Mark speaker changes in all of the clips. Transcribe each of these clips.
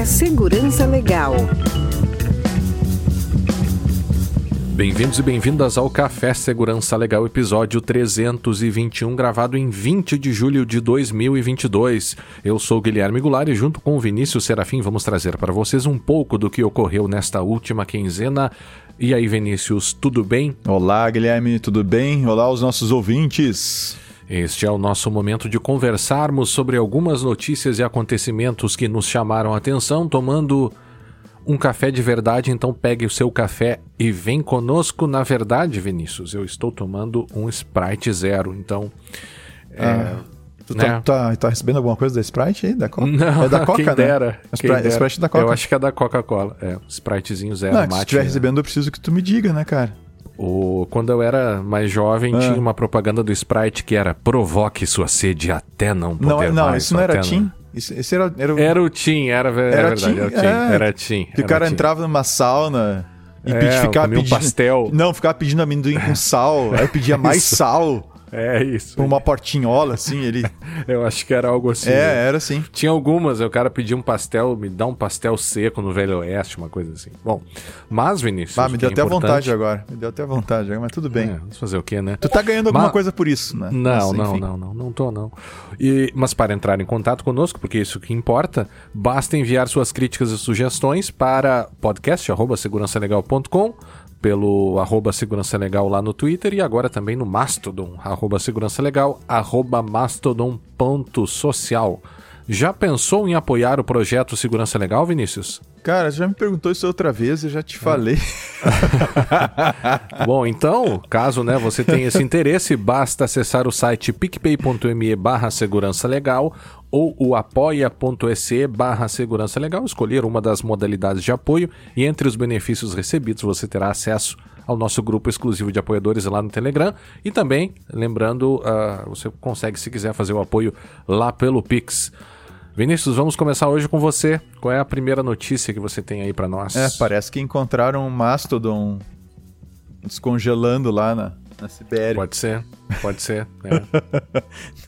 Speaker 1: Café Segurança Legal.
Speaker 2: Bem-vindos e bem-vindas ao Café Segurança Legal, episódio 321, gravado em 20 de julho de 2022. Eu sou Guilherme Goulart e junto com o Vinícius Serafim vamos trazer para vocês um pouco do que ocorreu nesta última quinzena. E aí, Vinícius, tudo bem?
Speaker 3: Olá, Guilherme, tudo bem? Olá, os nossos ouvintes.
Speaker 2: Este é o nosso momento de conversarmos sobre algumas notícias e acontecimentos que nos chamaram a atenção, tomando um café de verdade, então pegue o seu café e vem conosco. Na verdade, Vinícius, eu estou tomando um Sprite Zero, então.
Speaker 3: É, ah, tu tá, né? tá, tá, recebendo alguma coisa da Sprite aí? Da Coca?
Speaker 2: Não,
Speaker 3: é da Coca,
Speaker 2: quem
Speaker 3: né?
Speaker 2: dera,
Speaker 3: Sprite, quem dera. Sprite da Coca.
Speaker 2: Eu acho que é da Coca-Cola. É, Spritezinho zero
Speaker 3: Não,
Speaker 2: mate.
Speaker 3: Se estiver recebendo, eu preciso que tu me diga, né, cara?
Speaker 2: O, quando eu era mais jovem, ah. tinha uma propaganda do Sprite que era provoque sua sede até não poder
Speaker 3: não, não,
Speaker 2: mais.
Speaker 3: isso não era Tim? Isso, era, era, o...
Speaker 2: era o Tim, era, era, era verdade, teen, era o Tim. É, era.
Speaker 3: Que o cara
Speaker 2: teen.
Speaker 3: entrava numa sauna e
Speaker 2: é,
Speaker 3: ficava
Speaker 2: pedindo... Pastel.
Speaker 3: Não, ficava pedindo amendoim com sal, aí pedia mais sal.
Speaker 2: É isso.
Speaker 3: Por uma portinhola, assim, ele.
Speaker 2: eu acho que era algo assim.
Speaker 3: É, né? era assim.
Speaker 2: Tinha algumas, o cara pedia um pastel, me dá um pastel seco no Velho Oeste, uma coisa assim. Bom, mas, Vinícius.
Speaker 3: Ah, me deu
Speaker 2: é
Speaker 3: até
Speaker 2: importante...
Speaker 3: vontade agora. Me deu até vontade agora, mas tudo bem. É,
Speaker 2: vamos fazer o quê, né?
Speaker 3: Tu tá ganhando alguma mas... coisa por isso, né?
Speaker 2: Não, mas, não, não, não, não tô, não. E, mas para entrar em contato conosco, porque é isso que importa, basta enviar suas críticas e sugestões para podcast.segurançalegal.com pelo arroba Segurança Legal lá no Twitter e agora também no Mastodon, arroba Segurança Legal, arroba mastodon.social. Já pensou em apoiar o projeto Segurança Legal, Vinícius?
Speaker 3: Cara, já me perguntou isso outra vez, eu já te falei.
Speaker 2: Bom, então, caso né, você tenha esse interesse, basta acessar o site picpay.me barra segurança legal ou o apoia.se barra segurança legal, escolher uma das modalidades de apoio e entre os benefícios recebidos você terá acesso ao nosso grupo exclusivo de apoiadores lá no Telegram e também, lembrando, uh, você consegue se quiser fazer o apoio lá pelo Pix. Vinícius, vamos começar hoje com você. Qual é a primeira notícia que você tem aí para nós?
Speaker 3: É, parece que encontraram um mastodon descongelando lá na, na Sibéria.
Speaker 2: Pode ser, pode ser. É.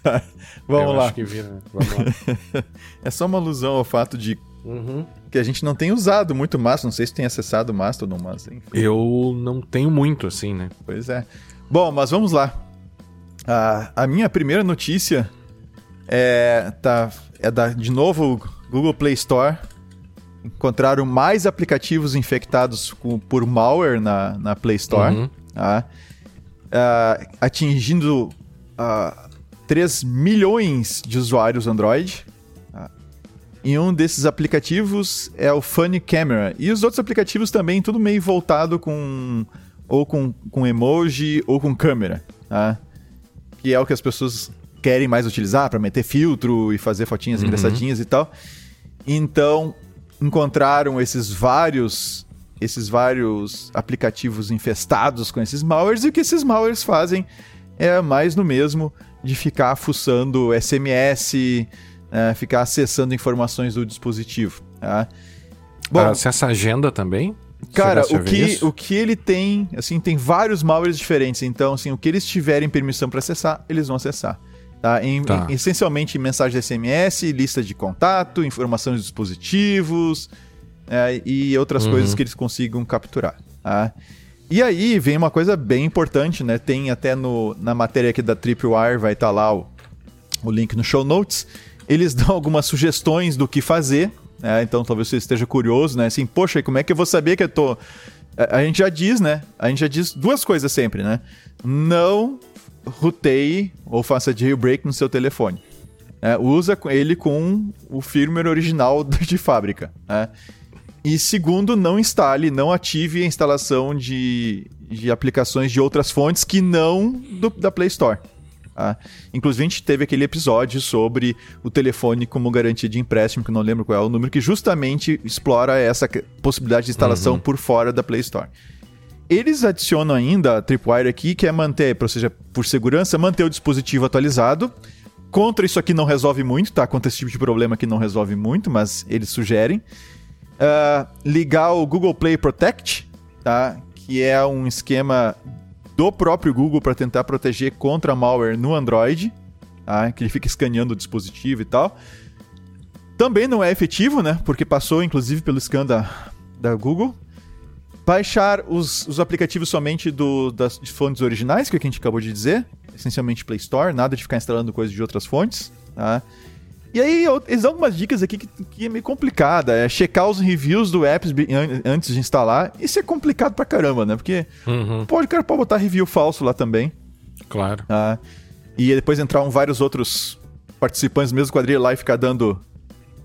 Speaker 3: tá. Vamos lá.
Speaker 2: Vira, né? Vamos lá.
Speaker 3: é só uma alusão ao fato de
Speaker 2: uhum.
Speaker 3: que a gente não tem usado muito Mastodon. Não sei se tem acessado o Mastodon, mas enfim.
Speaker 2: Eu não tenho muito assim, né?
Speaker 3: Pois é. Bom, mas vamos lá. A, a minha primeira notícia é, tá, é da, de novo, Google Play Store. Encontraram mais aplicativos infectados com, por malware na, na Play Store,
Speaker 2: Uhum.
Speaker 3: tá? Ah, atingindo ah, 3 milhões de usuários Android. tá? E um desses aplicativos é o Funny Camera. E os outros aplicativos também, tudo meio voltado com ou com, com emoji ou com câmera, tá? Que é o que as pessoas querem mais utilizar para meter filtro e fazer fotinhas
Speaker 2: Uhum.
Speaker 3: engraçadinhas e tal. Então, encontraram esses vários esses vários aplicativos infestados com esses malwares e o que esses malwares fazem é mais no mesmo de ficar fuçando SMS, é, ficar acessando informações do dispositivo. Tá?
Speaker 2: Bom, ah, se essa agenda também?
Speaker 3: Cara, o que,
Speaker 2: isso?
Speaker 3: o que ele tem, assim, tem vários malwares diferentes. Então, assim, o que eles tiverem permissão para acessar, eles vão acessar. Tá? Em,
Speaker 2: Tá.
Speaker 3: em- essencialmente mensagem de SMS, lista de contato, informações dos dispositivos é, e outras
Speaker 2: Uhum.
Speaker 3: coisas que eles consigam capturar. Tá? E aí vem uma coisa bem importante, né? Tem até no, na matéria aqui da Tripwire, vai estar lá o, o link no show notes. Eles dão algumas sugestões do que fazer. né? então talvez você esteja curioso, né? Assim, poxa, como é que eu vou saber que eu tô. A, a gente já diz, né? A gente já diz duas coisas sempre, né? Não roteie ou faça jailbreak no seu telefone. É, usa ele com o firmware original de fábrica. né? E segundo, não instale, não ative a instalação de, de aplicações de outras fontes que não do- da Play Store. tá? Inclusive, a gente teve aquele episódio sobre o telefone como garantia de empréstimo, que eu não lembro qual é o número, que justamente explora essa possibilidade de instalação por fora da Play Store. Eles adicionam ainda a Tripwire aqui, que é manter, ou seja, por segurança, manter o dispositivo atualizado. Contra isso aqui não resolve muito, tá? Contra esse tipo de problema aqui não resolve muito, mas eles sugerem. Ah, ligar o Google Play Protect, tá? Que é um esquema do próprio Google para tentar proteger contra malware no Android, tá? Que ele fica escaneando o dispositivo e tal. também não é efetivo, né? Porque passou, inclusive, pelo scan da, da Google. Baixar os, os aplicativos somente do, das fontes originais, que, é o que a gente acabou de dizer. Essencialmente Play Store, nada de ficar instalando coisas de outras fontes. Tá? E aí, eles dão algumas dicas aqui que, que é meio complicada. É checar os reviews do app antes de instalar. Isso é complicado pra caramba, né? Porque uhum. pode, cara pode botar review falso lá também.
Speaker 2: Claro.
Speaker 3: Tá? E depois entrar um, vários outros participantes do mesmo quadrilha lá e ficar dando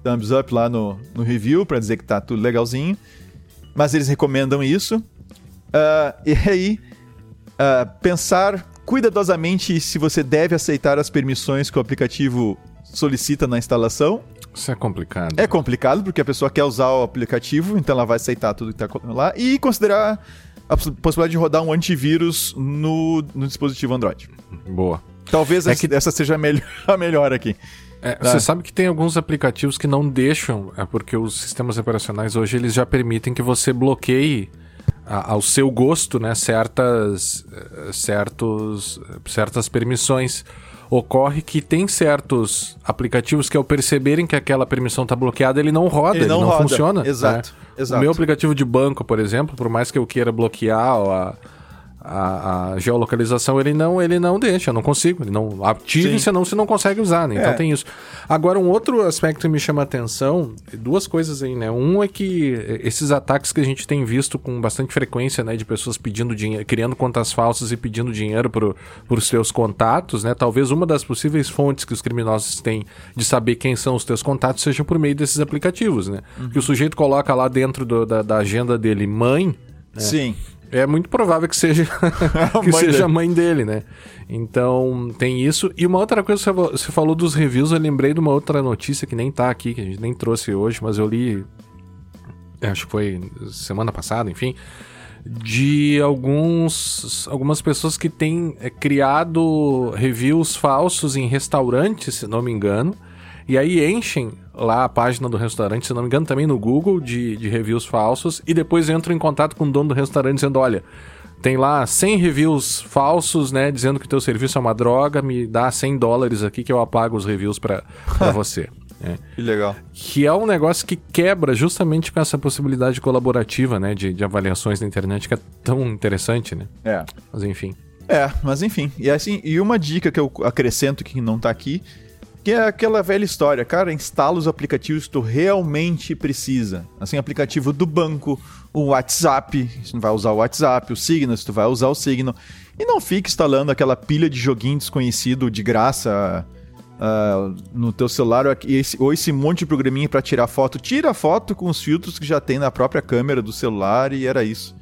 Speaker 3: thumbs up lá no, no review para dizer que tá tudo legalzinho. Mas eles recomendam isso. Uh, e aí, uh, pensar cuidadosamente se você deve aceitar as permissões que o aplicativo solicita na instalação.
Speaker 2: Isso é complicado.
Speaker 3: É complicado porque a pessoa quer usar o aplicativo, então ela vai aceitar tudo que está lá e considerar a possibilidade de rodar um antivírus no, no dispositivo Android.
Speaker 2: Boa.
Speaker 3: Talvez é que... essa seja a melhor, a melhor aqui.
Speaker 2: É, tá. Você sabe que tem alguns aplicativos que não deixam, é porque os sistemas operacionais hoje eles já permitem que você bloqueie a, ao seu gosto, né, certas, eh, certos, certas permissões. Ocorre que tem certos aplicativos que ao perceberem que aquela permissão está bloqueada, ele não roda, ele não, ele não roda. funciona.
Speaker 3: Exato,
Speaker 2: né?
Speaker 3: exato.
Speaker 2: O meu aplicativo de banco, por exemplo, por mais que eu queira bloquear a a, a, geolocalização ele não ele não deixa, eu não consigo, ele não ative, senão você não consegue usar, né? Então é. tem isso. Agora um outro aspecto que me chama a atenção, duas coisas aí, né? Um é que esses ataques que a gente tem visto com bastante frequência, né, de pessoas pedindo dinheiro, criando contas falsas e pedindo dinheiro para os seus contatos, né? Talvez uma das possíveis fontes que os criminosos têm de saber quem são os teus contatos seja por meio desses aplicativos, né? Uhum. Que o sujeito coloca lá dentro do, da, da agenda dele mãe,
Speaker 3: né? Sim.
Speaker 2: É muito provável que seja que mãe seja dele. a mãe dele, né? Então, tem isso. E uma outra coisa, você falou dos reviews, eu lembrei de uma outra notícia que nem tá aqui, que a gente nem trouxe hoje, mas eu li. Acho que foi semana passada, enfim. De alguns, algumas pessoas que têm é, criado reviews falsos em restaurantes, se não me engano. E aí enchem lá a página do restaurante, se não me engano, também no Google, de, de reviews falsos, e depois entro em contato com o dono do restaurante dizendo: olha, tem lá 100 reviews falsos, né, dizendo que o teu serviço é uma droga, me dá 100 dólares aqui que eu apago os reviews para você.
Speaker 3: É. Que legal.
Speaker 2: Que é um negócio que quebra justamente com essa possibilidade colaborativa, né, de, de avaliações na internet, que é tão interessante, né?
Speaker 3: É.
Speaker 2: Mas enfim.
Speaker 3: É, mas enfim. E assim, e uma dica que eu acrescento que não tá aqui que é aquela velha história, cara, instala os aplicativos que tu realmente precisa. Assim, aplicativo do banco, o WhatsApp, se tu vai usar o WhatsApp, o Signal, se tu vai usar o Signal. E não fique instalando aquela pilha de joguinho desconhecido de graça uh, no teu celular ou esse, ou esse monte de programinha para tirar foto. Tira foto com os filtros que já tem na própria câmera do celular e era isso.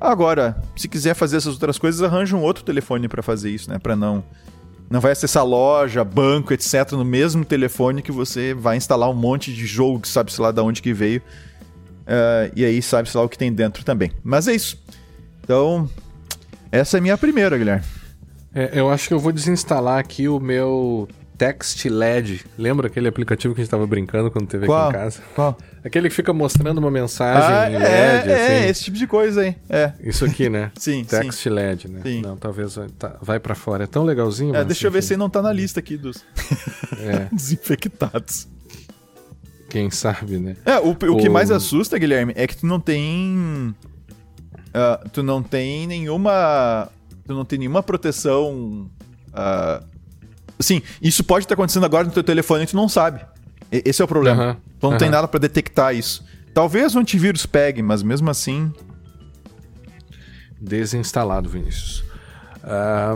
Speaker 3: Agora, se quiser fazer essas outras coisas, arranja um outro telefone para fazer isso, né? Para não não vai acessar loja, banco, etc. no mesmo telefone que você vai instalar um monte de jogo que sabe-se lá de onde que veio. Uh, e aí sabe-se lá o que tem dentro também. Mas é isso. Então, essa é minha primeira, Guilherme.
Speaker 2: É, eu acho que eu vou desinstalar aqui o meu Text LED. Lembra aquele aplicativo que a gente estava brincando quando teve Qual? aqui em casa?
Speaker 3: Qual?
Speaker 2: Aquele que fica mostrando uma mensagem
Speaker 3: ah, em LED. É, é, assim. é, esse tipo de coisa aí. É.
Speaker 2: Isso aqui, né?
Speaker 3: sim.
Speaker 2: Text
Speaker 3: sim.
Speaker 2: LED, né? Sim. Não, talvez tá, vai para fora. É tão legalzinho.
Speaker 3: É, deixa eu ver se não tá na lista aqui dos é. desinfectados.
Speaker 2: Quem sabe, né?
Speaker 3: É, o, o, o, que mais assusta, Guilherme, é que tu não tem. Uh, tu não tem nenhuma. Tu não tem nenhuma proteção. Uh, Sim, isso pode estar acontecendo agora no teu telefone e tu não sabe. Esse é o problema. Uhum. Então não uhum. tem nada para detectar isso. Talvez o antivírus pegue, mas mesmo assim.
Speaker 2: Desinstalado, Vinícius.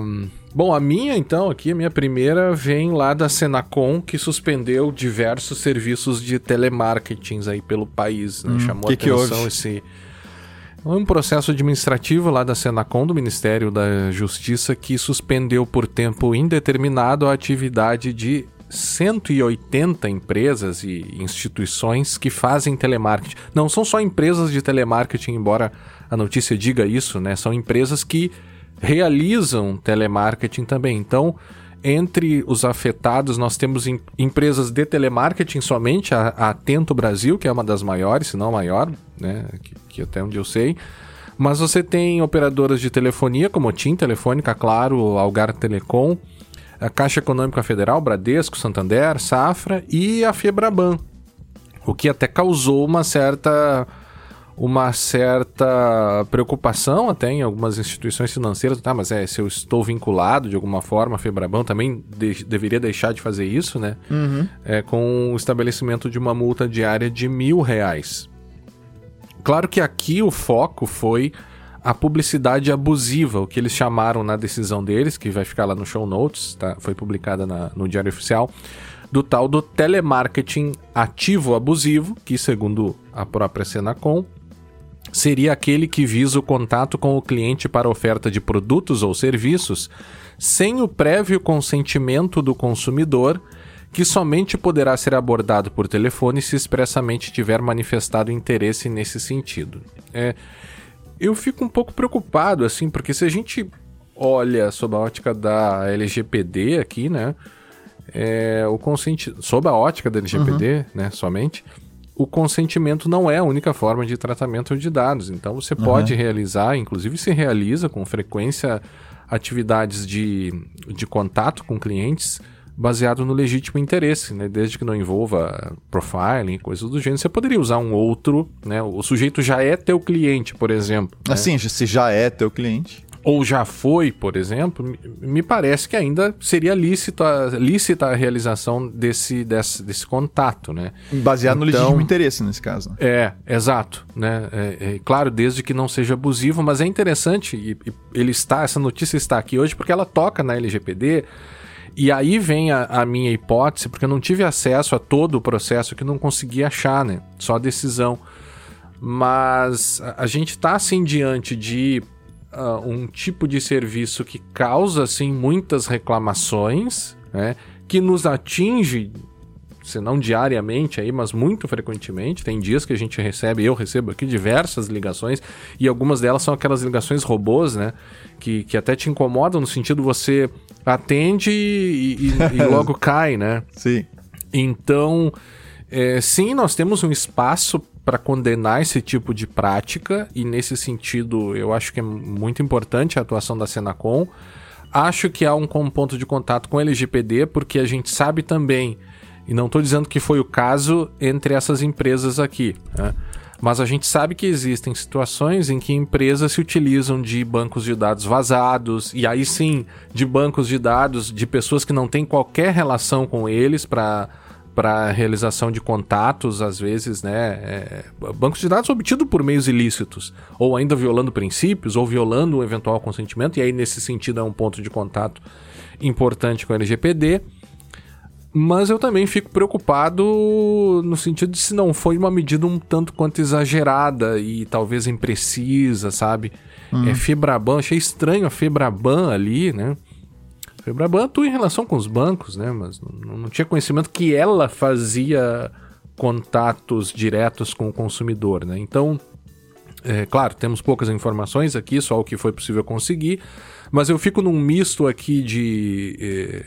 Speaker 2: Um, bom, a minha, então, aqui, a minha primeira vem lá da Senacom, que suspendeu diversos serviços de telemarketing aí pelo país. Né? Hum, Chamou que atenção que esse um processo administrativo lá da Senacom, do Ministério da Justiça, que suspendeu por tempo indeterminado a atividade de 180 empresas e instituições que fazem telemarketing. Não são só empresas de telemarketing, embora a notícia diga isso, né? São empresas que realizam telemarketing também. Então, entre os afetados, nós temos em, empresas de telemarketing somente, a, a, Atento Brasil, que é uma das maiores, se não a maior, né, que, que até onde eu sei. Mas você tem operadoras de telefonia, como TIM Telefônica, Claro, Algar Telecom, a Caixa Econômica Federal, Bradesco, Santander, Safra e a Febraban. O que até causou uma certa uma certa preocupação até em algumas instituições financeiras, tá, mas é, se eu estou vinculado de alguma forma a Febraban, também de, deveria deixar de fazer isso, né? Uhum. É, com o estabelecimento de uma multa diária de mil reais. Claro que aqui o foco foi a publicidade abusiva, o que eles chamaram na decisão deles, que vai ficar lá no show notes, tá? foi publicada na, no Diário Oficial, do tal do telemarketing ativo abusivo, que segundo a própria Senacom, seria aquele que visa o contato com o cliente para oferta de produtos ou serviços sem o prévio consentimento do consumidor, que somente poderá ser abordado por telefone se expressamente tiver manifestado interesse nesse sentido. É, eu fico um pouco preocupado, assim, porque se a gente olha sob a ótica da LGPD aqui, né? É, o consenti... sob a ótica da LGPD, uhum. né, somente, o consentimento não é a única forma de tratamento de dados. Então você uhum. pode realizar, inclusive se realiza com frequência, atividades de, de contato com clientes baseado no legítimo interesse, né? Desde que não envolva profiling, coisas do gênero. Você poderia usar um outro, né? O sujeito já é teu cliente, por exemplo.
Speaker 3: Né? Assim, se já é teu cliente
Speaker 2: ou já foi, por exemplo, me parece que ainda seria lícita, lícita a realização desse, desse, desse contato, né?
Speaker 3: Baseado então, no legítimo interesse, nesse caso. Né?
Speaker 2: É, exato, né? É, é, claro, desde que não seja abusivo, mas é interessante, e, e, ele está, essa notícia está aqui hoje porque ela toca na LGPD, e aí vem a, a, minha hipótese, porque eu não tive acesso a todo o processo que não consegui achar, né? Só a decisão. Mas a, a gente está assim diante de uh, um tipo de serviço que causa assim muitas reclamações, né? Que nos atinge, se não diariamente aí, mas muito frequentemente. Tem dias que a gente recebe, eu recebo aqui diversas ligações e algumas delas são aquelas ligações robôs, né? Que, que até te incomodam no sentido você atende e, e, e logo cai, né?
Speaker 3: Sim.
Speaker 2: Então, é, sim, nós temos um espaço para condenar esse tipo de prática e nesse sentido eu acho que é muito importante a atuação da Senacom. Acho que há um, ponto de contato com o LGPD porque a gente sabe também, e não estou dizendo que foi o caso entre essas empresas aqui, né? mas a gente sabe que existem situações em que empresas se utilizam de bancos de dados vazados, e aí sim, de bancos de dados de pessoas que não têm qualquer relação com eles para para realização de contatos, às vezes, né? É, bancos de dados obtidos por meios ilícitos, ou ainda violando princípios, ou violando um eventual consentimento, e aí, nesse sentido, é um ponto de contato importante com a LGPD. Mas eu também fico preocupado no sentido de se não foi uma medida um tanto quanto exagerada e talvez imprecisa, sabe? Hum. É Febraban, achei estranho a Febraban ali, né? Febraban atua em relação com os bancos, né? Mas não, não tinha conhecimento que ela fazia contatos diretos com o consumidor, né? Então, é, claro, temos poucas informações aqui, só o que foi possível conseguir, mas eu fico num misto aqui de, é,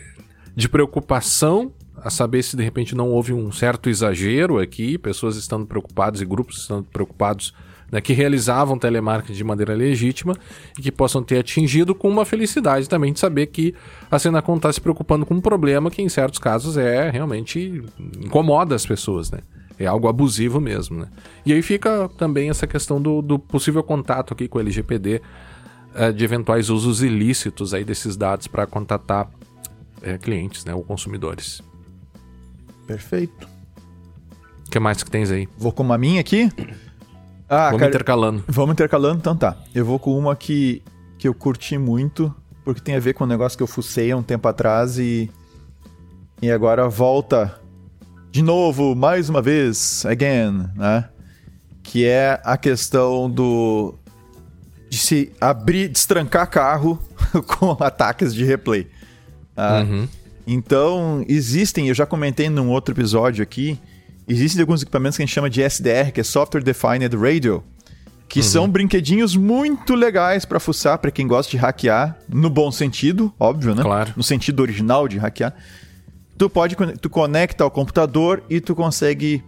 Speaker 2: de preocupação a saber se de repente não houve um certo exagero aqui, pessoas estando preocupadas e grupos estando preocupados né, que realizavam telemarketing de maneira legítima e que possam ter atingido com uma felicidade também de saber que a Senacom está se preocupando com um problema que em certos casos é realmente incomoda as pessoas, né? É algo abusivo mesmo, né? E aí fica também essa questão do, do possível contato aqui com o LGPD é, de eventuais usos ilícitos aí desses dados para contatar é, clientes, né, ou consumidores.
Speaker 3: Perfeito.
Speaker 2: O que mais que tens aí?
Speaker 3: Vou com uma minha aqui.
Speaker 2: Ah, vamos cara, intercalando.
Speaker 3: Vamos intercalando, então tá. Eu vou com uma que, que eu curti muito, porque tem a ver com um negócio que eu fucei há um tempo atrás e. E agora volta de novo, mais uma vez, again, né? Que é a questão do. de se abrir, destrancar carro com ataques de replay. Tá? Uhum. Então, existem, eu já comentei num outro episódio aqui, Existem alguns equipamentos que a gente chama de SDR, que é Software Defined Radio, que uhum. são brinquedinhos muito legais para fuçar para quem gosta de hackear, no bom sentido, óbvio, né?
Speaker 2: Claro.
Speaker 3: No sentido original de hackear. Tu pode tu conecta ao computador e tu consegue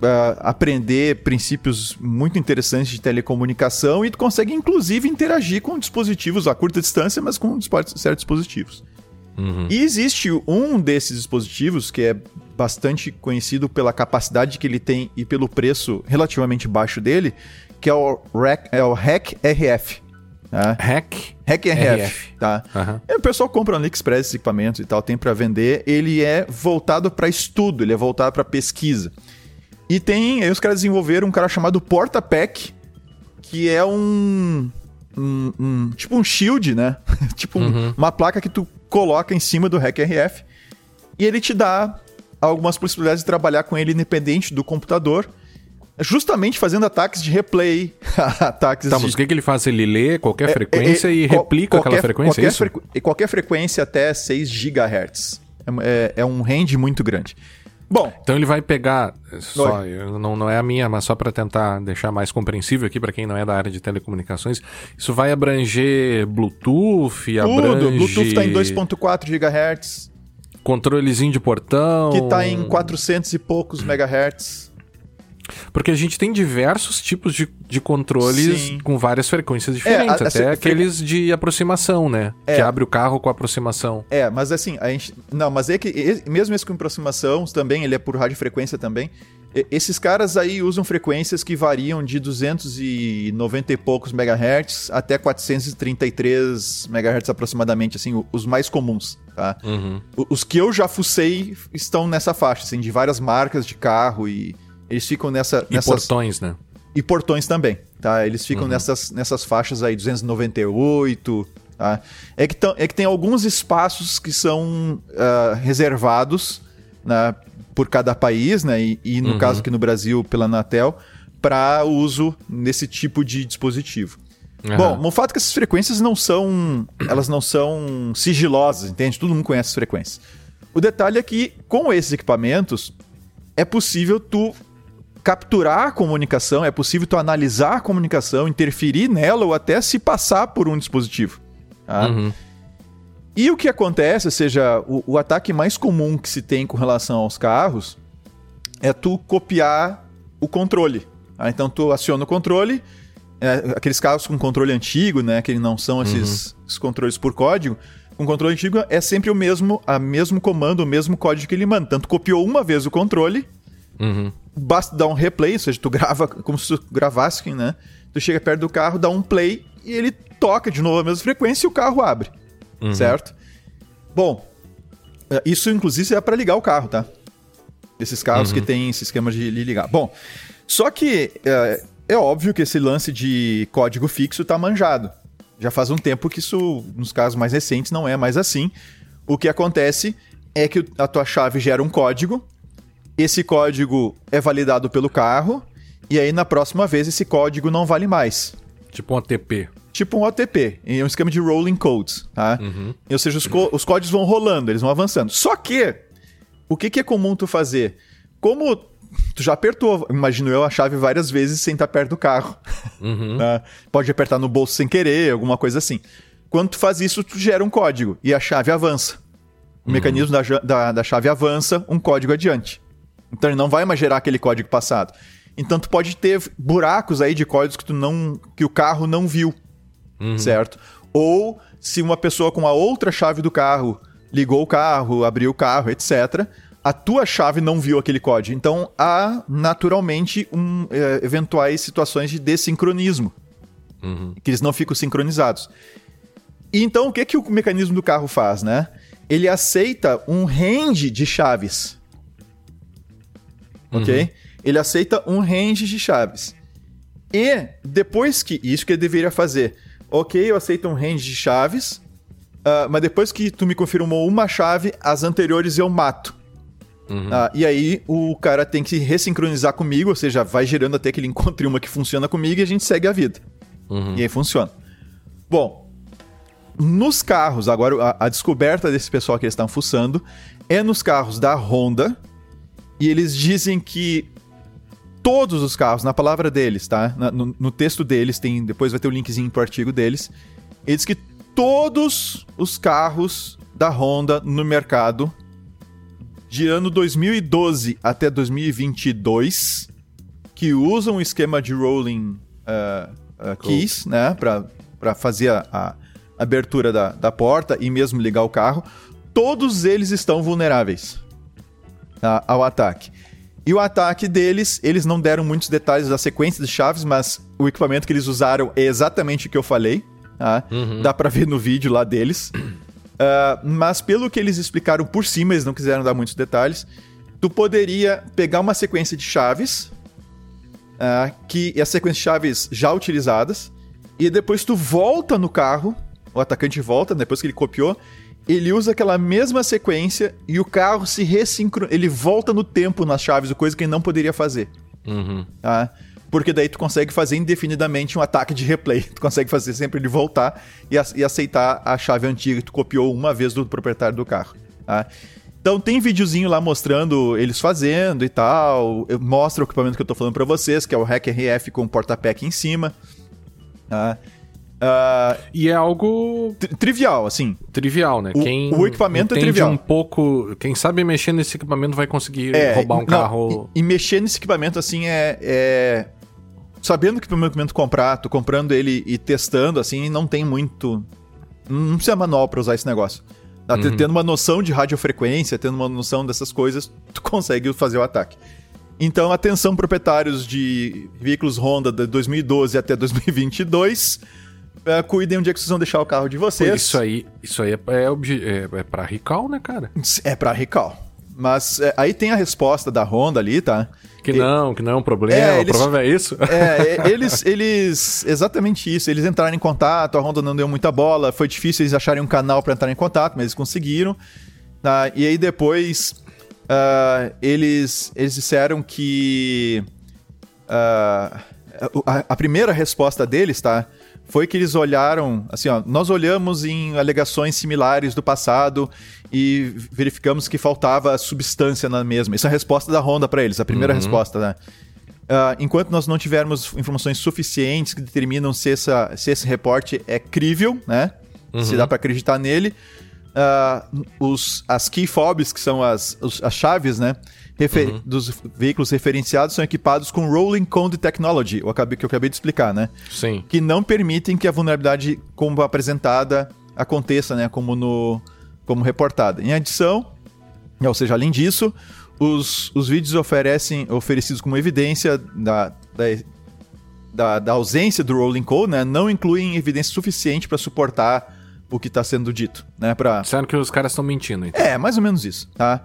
Speaker 3: uh, aprender princípios muito interessantes de telecomunicação e tu consegue inclusive interagir com dispositivos a curta distância, mas com certos dispositivos. Uhum. E existe um desses dispositivos que é bastante conhecido pela capacidade que ele tem e pelo preço relativamente baixo dele, que é o, REC, é o REC RF. Tá?
Speaker 2: Hack
Speaker 3: REC RF,
Speaker 2: RF.
Speaker 3: tá? E o pessoal compra no AliExpress esses equipamentos e tal, tem para vender. Ele é voltado para estudo, ele é voltado para pesquisa. E tem, aí os caras desenvolveram um cara chamado Portapack, que é um, um- um- tipo um shield, né? tipo um- uma placa que tu coloca em cima do REC RF e ele te dá algumas possibilidades de trabalhar com ele independente do computador, justamente fazendo ataques de replay, ataques
Speaker 2: Tá,
Speaker 3: de
Speaker 2: mas o que, que ele faz? Ele lê qualquer frequência
Speaker 3: é, é,
Speaker 2: e replica aquela
Speaker 3: qualquer-
Speaker 2: frequência, é
Speaker 3: qualquer
Speaker 2: isso?
Speaker 3: frequ- e qualquer frequência até 6 GHz. É, é- é um range muito grande. Bom,
Speaker 2: Então ele vai pegar, só, não, não é a minha, mas só para tentar deixar mais compreensível aqui para quem não é da área de telecomunicações, isso vai abranger Bluetooth, abrange
Speaker 3: tudo. Bluetooth tá em 2.4 GHz,
Speaker 2: controlezinho de portão,
Speaker 3: que tá em 400 e poucos MHz.
Speaker 2: porque a gente tem diversos tipos de, de controles
Speaker 3: Sim.
Speaker 2: com várias frequências diferentes,
Speaker 3: a- assim,
Speaker 2: até
Speaker 3: fre-
Speaker 2: aqueles de aproximação, né?
Speaker 3: É.
Speaker 2: Que abre o carro com aproximação.
Speaker 3: É, mas assim, a gente. Não, mas é que mesmo esse com aproximação também, ele é por radiofrequência também. Esses caras aí usam frequências que variam de 290 e poucos megahertz até 433 megahertz aproximadamente, assim, os mais comuns, tá?
Speaker 2: Uhum.
Speaker 3: Os que eu já fucei estão nessa faixa, assim, de várias marcas de carro e eles ficam nessa,
Speaker 2: E
Speaker 3: nessas...
Speaker 2: portões, né?
Speaker 3: E portões também, tá? Eles ficam nessas, nessas faixas aí, 298, tá? É que, tão- é que tem alguns espaços que são ah, reservados né, por cada país, né? E, e no caso aqui no Brasil, pela Anatel, para uso nesse tipo de dispositivo.
Speaker 2: Aham.
Speaker 3: Bom, o fato é que essas frequências não são. Elas não são sigilosas, entende? Todo mundo conhece as frequências. O detalhe é que, com esses equipamentos, é possível tu capturar a comunicação, é possível tu analisar a comunicação, interferir nela ou até se passar por um dispositivo. tá?
Speaker 2: Uhum.
Speaker 3: E o que acontece, ou seja, o, o ataque mais comum que se tem com relação aos carros é tu copiar o controle. tá? Então tu aciona o controle, é, aqueles carros com controle antigo, né, que não são esses, esses controles por código, com controle antigo é sempre o mesmo, a mesmo comando, o mesmo código que ele manda. Tanto copiou uma vez o controle,
Speaker 2: Uhum.
Speaker 3: basta dar um replay, ou seja, tu grava como se tu gravasse, né? Tu chega perto do carro, dá um play e ele toca de novo a mesma frequência e o carro abre. Certo? Bom, é, isso inclusive é para ligar o carro, tá? Esses carros que tem esse esquema de ligar. Bom, só que é, é óbvio que esse lance de código fixo tá manjado. Já faz um tempo que isso, nos casos mais recentes, não é mais assim. O que acontece é que a tua chave gera um código, esse código é validado pelo carro, e aí na próxima vez esse código não vale mais.
Speaker 2: Tipo um ATP.
Speaker 3: Tipo um OTP, é um esquema de rolling codes, tá? Ou seja, os, os códigos vão rolando, eles vão avançando. Só que, o que, que é comum tu fazer? Como tu já apertou, imagino eu, a chave várias vezes sem estar perto do carro. tá? Pode apertar no bolso sem querer, alguma coisa assim. Quando tu faz isso, tu gera um código e a chave avança. O mecanismo da, da, da chave avança um código adiante. Então ele não vai mais gerar aquele código passado. Então tu pode ter buracos aí de códigos que tu não que o carro não viu, certo? Ou se uma pessoa com a outra chave do carro ligou o carro, abriu o carro, etc. A tua chave não viu aquele código. Então há naturalmente um, eh, eventuais situações de desincronismo, que eles não ficam sincronizados. E então o que que o mecanismo do carro faz, né? Ele aceita um range de chaves ok? Ele aceita um range de chaves. E depois que. Isso que ele deveria fazer. Ok, eu aceito um range de chaves, ah, mas depois que tu me confirmou uma chave, as anteriores eu mato. Ah, e aí o cara tem que ressincronizar comigo, ou seja, vai girando até que ele encontre uma que funciona comigo e a gente segue a vida. E aí funciona. Bom, nos carros, agora a, a descoberta desse pessoal que eles estão fuçando é nos carros da Honda. E eles dizem que todos os carros, na palavra deles, tá? Na- no, no texto deles, tem depois vai ter o linkzinho pro artigo deles. Eles que todos os carros da Honda no mercado de ano 2012 até 2022 que usam o esquema de rolling ah, ah, keys, né, para fazer a, a abertura da, da porta e mesmo ligar o carro, todos eles estão vulneráveis. ao ataque. E o ataque deles, eles não deram muitos detalhes da sequência de chaves, mas o equipamento que eles usaram é exatamente o que eu falei. Tá?
Speaker 2: Uhum.
Speaker 3: Dá pra ver no vídeo lá deles. Uh, mas pelo que eles explicaram por cima, eles não quiseram dar muitos detalhes. Tu poderia pegar uma sequência de chaves, uh, que e a sequência de chaves já utilizadas, e depois tu volta no carro, o atacante volta, depois que ele copiou, ele usa aquela mesma sequência e o carro se ressincroniza. Ele volta no tempo nas chaves, coisa que ele não poderia fazer.
Speaker 2: Uhum.
Speaker 3: Tá? Porque daí tu consegue fazer indefinidamente um ataque de replay. Tu consegue fazer sempre ele voltar e, e aceitar a chave antiga que tu copiou uma vez do proprietário do carro. Tá? Então tem videozinho lá mostrando eles fazendo e tal. Mostra o equipamento que eu tô falando para vocês, que é o Hack RF com porta-pack em cima. Tá?
Speaker 2: Uh, e é algo
Speaker 3: trivial, assim.
Speaker 2: Trivial, né?
Speaker 3: O, quem o equipamento é trivial.
Speaker 2: um pouco, quem sabe mexer nesse equipamento vai conseguir é, roubar um não, carro.
Speaker 3: E, e, mexer nesse equipamento assim é, é... sabendo que o equipamento comprar, tô comprando ele e testando assim, não tem muito não precisa manual para usar esse negócio. Uhum. Tendo uma noção de radiofrequência, tendo uma noção dessas coisas, tu consegue fazer o ataque. Então, atenção proprietários de veículos Honda de 2012 até 2022 é, cuidem onde é que vocês vão deixar o carro de vocês.
Speaker 2: Isso aí, isso aí é, é, é, é pra recall, né, cara?
Speaker 3: É pra recall. Mas é, aí tem a resposta da Honda ali, tá?
Speaker 2: Que não, que não é um problema, é, eles, o problema é isso.
Speaker 3: É, é, eles, eles, exatamente isso, eles entraram em contato, a Honda não deu muita bola, foi difícil eles acharem um canal para entrar em contato, mas eles conseguiram. Tá? E aí depois uh, eles, eles disseram que uh, a, a, primeira resposta deles, tá? Foi que eles olharam, assim, ó, nós olhamos em alegações similares do passado e verificamos que faltava substância na mesma. Isso é a resposta da Honda para eles, a primeira uhum. resposta, né? Uh, enquanto nós não tivermos informações suficientes que determinam se, essa, se esse reporte é crível, né? Uhum. Se dá para acreditar nele, uh, os, as key fobs, que são as, os, as chaves, né? Uhum. dos veículos referenciados são equipados com Rolling Code Technology, eu acabei, que eu acabei de explicar, né?
Speaker 2: Sim.
Speaker 3: Que não permitem que a vulnerabilidade, como apresentada, aconteça, né? Como, no, como reportada. Em adição, ou seja, além disso, os, os vídeos oferecem, oferecidos como evidência da, da, da, da ausência do Rolling Code, né? Não incluem evidência suficiente para suportar o que está sendo dito, né? Pra...
Speaker 2: Disseram que os caras estão mentindo,
Speaker 3: então. É, mais ou menos isso, tá?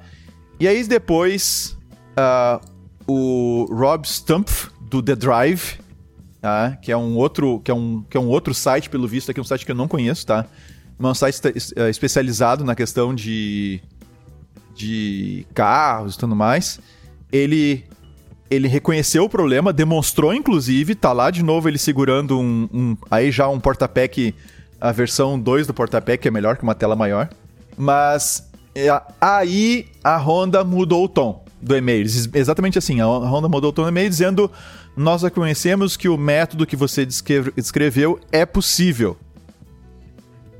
Speaker 3: E aí depois uh, o Rob Stumpf do The Drive, tá? que é um outro que é um, que é um outro site pelo visto aqui, um site que eu não conheço, tá? É um site eh, especializado na questão de de carros e tudo mais. Ele ele reconheceu o problema, demonstrou inclusive, tá lá de novo ele segurando um, um aí já um porta-pack a versão 2 do porta-pack é melhor que uma tela maior. Mas é, aí a Honda mudou o tom do e-mail. Exatamente assim, a Honda mudou o tom do e-mail dizendo: Nós reconhecemos que o método que você descreveu é possível.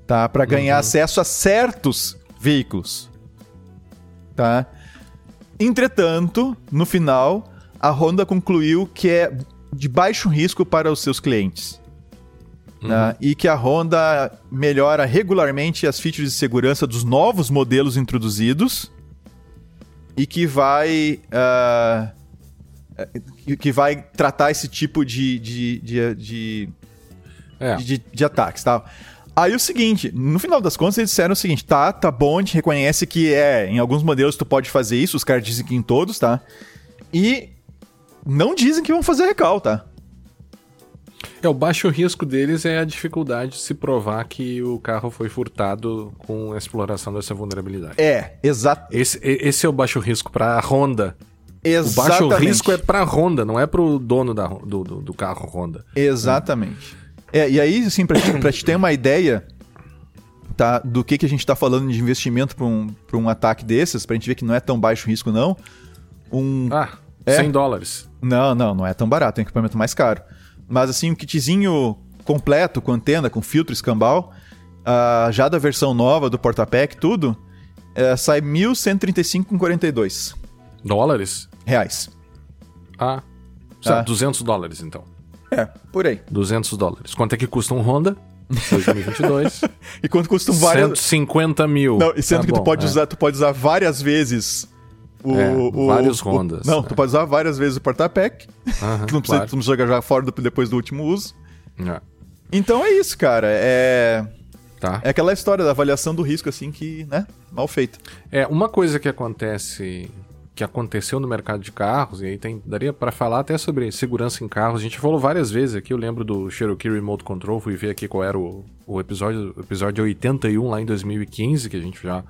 Speaker 3: Tá? Para ganhar uhum. acesso a certos veículos. Tá? Entretanto, no final, a Honda concluiu que é de baixo risco para os seus clientes. Uhum. Né? E que a Honda melhora regularmente as features de segurança dos novos modelos introduzidos e que vai. Uh, que vai tratar esse tipo de, de, de, de, é. de, de ataques, tá? Aí o seguinte, no final das contas eles disseram o seguinte, tá, tá bom, a gente reconhece que é, em alguns modelos tu pode fazer isso, os caras dizem que em todos, tá? E não dizem que vão fazer recal, tá?
Speaker 2: É, o baixo risco deles é a dificuldade de se provar que o carro foi furtado com a exploração dessa vulnerabilidade.
Speaker 3: É, exato.
Speaker 2: Esse, esse é o baixo risco para a Honda.
Speaker 3: Exatamente.
Speaker 2: O baixo risco é para a Honda, não é para o dono da, do, do, do, carro Honda.
Speaker 3: Exatamente. É, e aí, assim, para te, te ter uma ideia tá, do que, que a gente está falando de investimento para um, um ataque desses, para a gente ver que não é tão baixo risco, não. Um,
Speaker 2: ah, é, 100 dólares.
Speaker 3: Não, não, não é tão barato, é um equipamento mais caro. Mas assim, um kitzinho completo, com antena, com filtro escambau, uh, já da versão nova do porta-pack, tudo, uh, sai 1.135,42.
Speaker 2: Dólares?
Speaker 3: Reais.
Speaker 2: Ah, ah. 200 dólares então.
Speaker 3: É, por aí.
Speaker 2: 200 dólares. Quanto é que custa um Honda? 2022.
Speaker 3: e quanto custa um várias...
Speaker 2: 150 mil.
Speaker 3: Não, e sendo tá que bom, tu pode é. usar, tu pode usar várias vezes O,
Speaker 2: É,
Speaker 3: o-
Speaker 2: vários
Speaker 3: o-
Speaker 2: Hondas.
Speaker 3: não, tu pode usar várias vezes o porta-pack.
Speaker 2: Aham,
Speaker 3: tu não precisa,
Speaker 2: claro.
Speaker 3: tu não jogar fora do- depois do último uso.
Speaker 2: É,
Speaker 3: Então é isso, cara. É,
Speaker 2: tá.
Speaker 3: é aquela história da avaliação do risco, assim, que, né? Mal feita.
Speaker 2: É, uma coisa que acontece, que aconteceu no mercado de carros, e aí tem, daria pra falar até sobre segurança em carros. A gente falou várias vezes aqui, eu lembro do Cherokee Remote Control, fui ver aqui qual era o, o episódio, o episódio 81 lá em 2015, que a gente já,